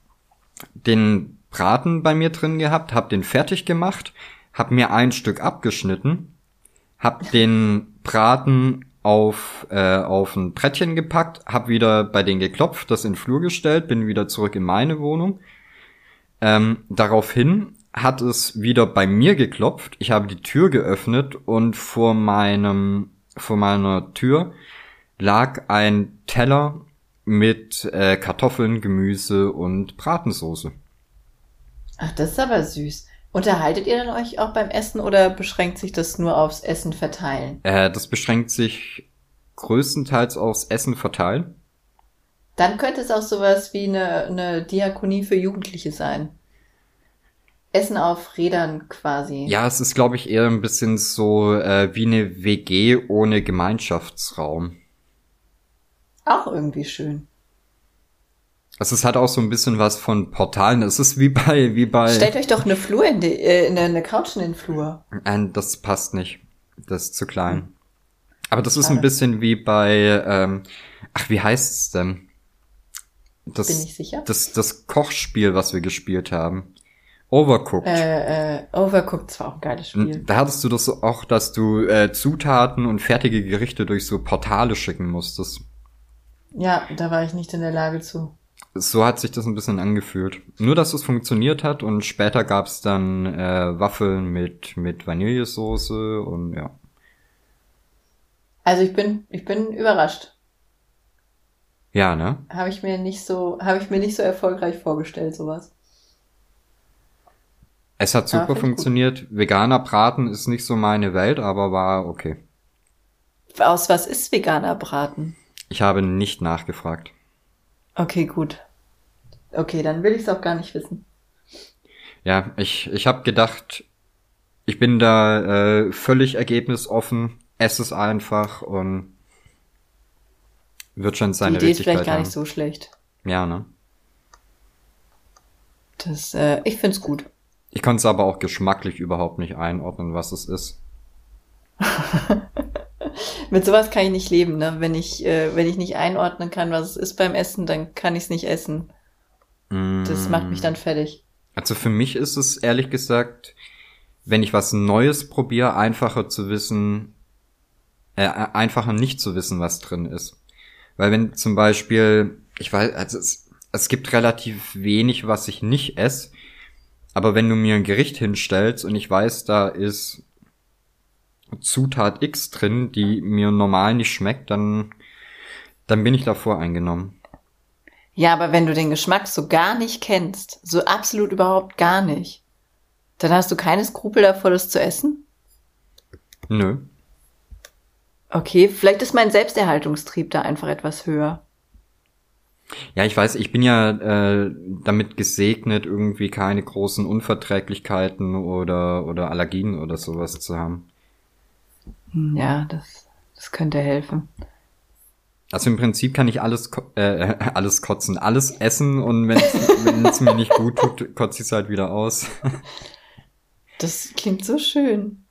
den Braten bei mir drin gehabt, hab den fertig gemacht, hab mir ein Stück abgeschnitten, hab den Braten auf, äh, auf ein Brettchen gepackt, hab wieder bei denen geklopft, das in den Flur gestellt, bin wieder zurück in meine Wohnung. Ähm, daraufhin hat es wieder bei mir geklopft. Ich habe die Tür geöffnet und vor meinem, vor meiner Tür lag ein Teller mit äh, Kartoffeln, Gemüse und Bratensoße. Ach, das ist aber süß. Unterhaltet ihr dann euch auch beim Essen oder beschränkt sich das nur aufs Essen verteilen? Äh, das beschränkt sich größtenteils aufs Essen verteilen. Dann könnte es auch sowas wie eine, eine Diakonie für Jugendliche sein. Essen auf Rädern quasi. Ja, es ist, glaube ich, eher ein bisschen so äh, wie eine WG ohne Gemeinschaftsraum. Auch irgendwie schön. Also es hat auch so ein bisschen was von Portalen. Es ist wie bei, wie bei. Stellt euch doch eine Flur in die, äh, eine, eine Couch in den Flur. Nein, das passt nicht. Das ist zu klein. Aber das ist ein bisschen wie bei, ähm, ach, wie heißt's denn? Das, Bin ich sicher. Das, das Kochspiel, was wir gespielt haben. Overcooked. Äh, äh, Overcooked war auch ein geiles Spiel. Da hattest du das so auch, dass du äh, Zutaten und fertige Gerichte durch so Portale schicken musstest. Ja, da war ich nicht in der Lage zu so hat sich das ein bisschen angefühlt. Nur, dass es funktioniert hat und später gab's dann äh, Waffeln mit, mit Vanillesoße und ja. Also ich bin, ich bin überrascht. Ja, ne? Habe ich mir nicht so, habe ich mir nicht so erfolgreich vorgestellt, sowas. Es hat super ja, funktioniert. Veganer Braten ist nicht so meine Welt, aber war okay. Aus was ist veganer Braten? Ich habe nicht nachgefragt. Okay, gut. Okay, dann will ich es auch gar nicht wissen. Ja, ich, ich habe gedacht, ich bin da äh, völlig ergebnisoffen, esse es einfach und wird schon seine Die Idee ist vielleicht gar haben. nicht so schlecht. Ja, ne? Das, äh, ich find's gut. Ich konnte es aber auch geschmacklich überhaupt nicht einordnen, was es ist. (laughs) Mit sowas kann ich nicht leben, ne? Wenn ich, äh, wenn ich nicht einordnen kann, was es ist beim Essen, dann kann ich es nicht essen. Das macht mich dann fertig. Also für mich ist es ehrlich gesagt, wenn ich was Neues probiere, einfacher zu wissen, äh, einfacher nicht zu wissen, was drin ist. Weil wenn zum Beispiel, ich weiß, also es, es gibt relativ wenig, was ich nicht esse, aber wenn du mir ein Gericht hinstellst und ich weiß, da ist Zutat X drin, die mir normal nicht schmeckt, dann, dann bin ich davor eingenommen. Ja, aber wenn du den Geschmack so gar nicht kennst, so absolut überhaupt gar nicht, dann hast du keine Skrupel davor, das zu essen? Nö. Okay, vielleicht ist mein Selbsterhaltungstrieb da einfach etwas höher. Ja, ich weiß, ich bin ja äh, damit gesegnet, irgendwie keine großen Unverträglichkeiten oder, oder Allergien oder sowas zu haben. Hm, ja, das, das könnte helfen. Also im Prinzip kann ich alles, äh, (laughs) alles kotzen, alles essen und wenn es (laughs) mir nicht gut tut, kotze ich es halt wieder aus. (laughs) Das klingt so schön.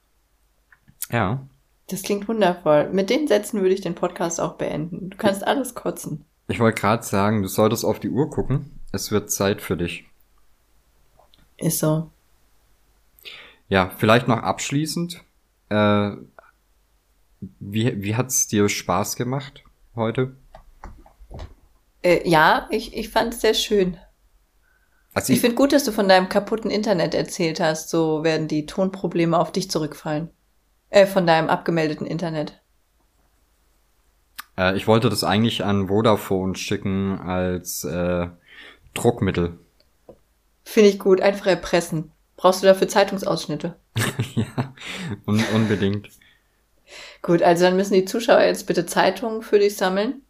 Ja. Das klingt wundervoll. Mit den Sätzen würde ich den Podcast auch beenden. Du kannst alles kotzen. Ich wollte gerade sagen, du solltest auf die Uhr gucken. Es wird Zeit für dich. Ist so. Ja, vielleicht noch abschließend. Äh, wie, wie hat's dir Spaß gemacht heute? Äh, ja, ich, ich fand es sehr schön. Also ich, ich finde gut, dass du von deinem kaputten Internet erzählt hast. So werden die Tonprobleme auf dich zurückfallen. Äh, von deinem abgemeldeten Internet. Äh, ich wollte das eigentlich an Vodafone schicken als äh, Druckmittel. Finde ich gut. Einfach erpressen. Brauchst du dafür Zeitungsausschnitte? (laughs) ja, un unbedingt. Gut, also dann müssen die Zuschauer jetzt bitte Zeitungen für dich sammeln.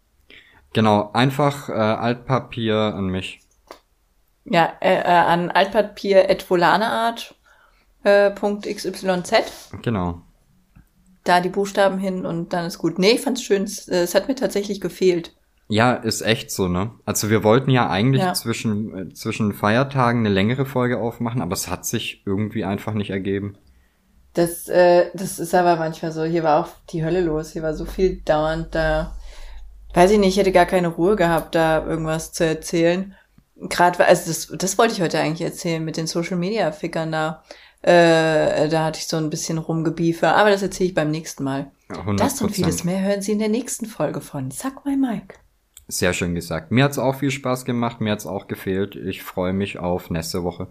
Genau, einfach äh, Altpapier an mich. Ja, äh, äh, an altpapier.volaneart.xyz. Äh, genau. Da die Buchstaben hin und dann ist gut. Nee, ich fand's schön. Es, äh, es hat mir tatsächlich gefehlt. Ja, ist echt so, ne? Also wir wollten ja eigentlich ja. zwischen, äh, zwischen Feiertagen eine längere Folge aufmachen, aber es hat sich irgendwie einfach nicht ergeben. Das, äh, das ist aber manchmal so. Hier war auch die Hölle los. Hier war so viel dauernd da. Weiß ich nicht, ich hätte gar keine Ruhe gehabt, da irgendwas zu erzählen. Gerade, also das, das wollte ich heute eigentlich erzählen mit den Social Media Fickern da. Äh, da hatte ich so ein bisschen rumgebiefe, aber das erzähle ich beim nächsten Mal. Ja, das und vieles mehr hören Sie in der nächsten Folge von Suck My Mike. Sehr schön gesagt. Mir hat's auch viel Spaß gemacht, mir hat's auch gefehlt. Ich freue mich auf nächste Woche.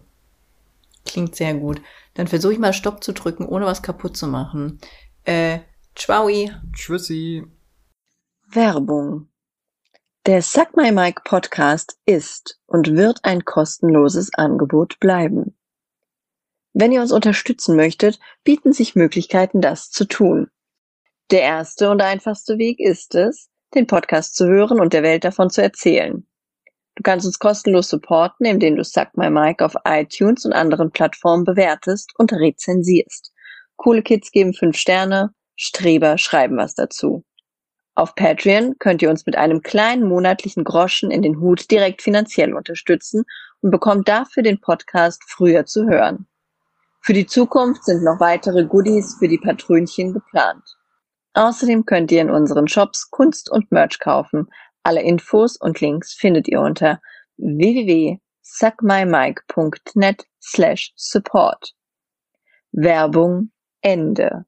Klingt sehr gut. Dann versuche ich mal Stopp zu drücken, ohne was kaputt zu machen. Äh, tschaui. Tschüssi. Werbung. Der Suck My Mic Podcast ist und wird ein kostenloses Angebot bleiben. Wenn ihr uns unterstützen möchtet, bieten sich Möglichkeiten, das zu tun. Der erste und einfachste Weg ist es, den Podcast zu hören und der Welt davon zu erzählen. Du kannst uns kostenlos supporten, indem du Suck My Mic auf iTunes und anderen Plattformen bewertest und rezensierst. Coole Kids geben fünf Sterne, Streber schreiben was dazu. Auf Patreon könnt ihr uns mit einem kleinen monatlichen Groschen in den Hut direkt finanziell unterstützen und bekommt dafür den Podcast früher zu hören. Für die Zukunft sind noch weitere Goodies für die Patrönchen geplant. Außerdem könnt ihr in unseren Shops Kunst und Merch kaufen. Alle Infos und Links findet ihr unter www.suckmymike.net slash support. Werbung Ende.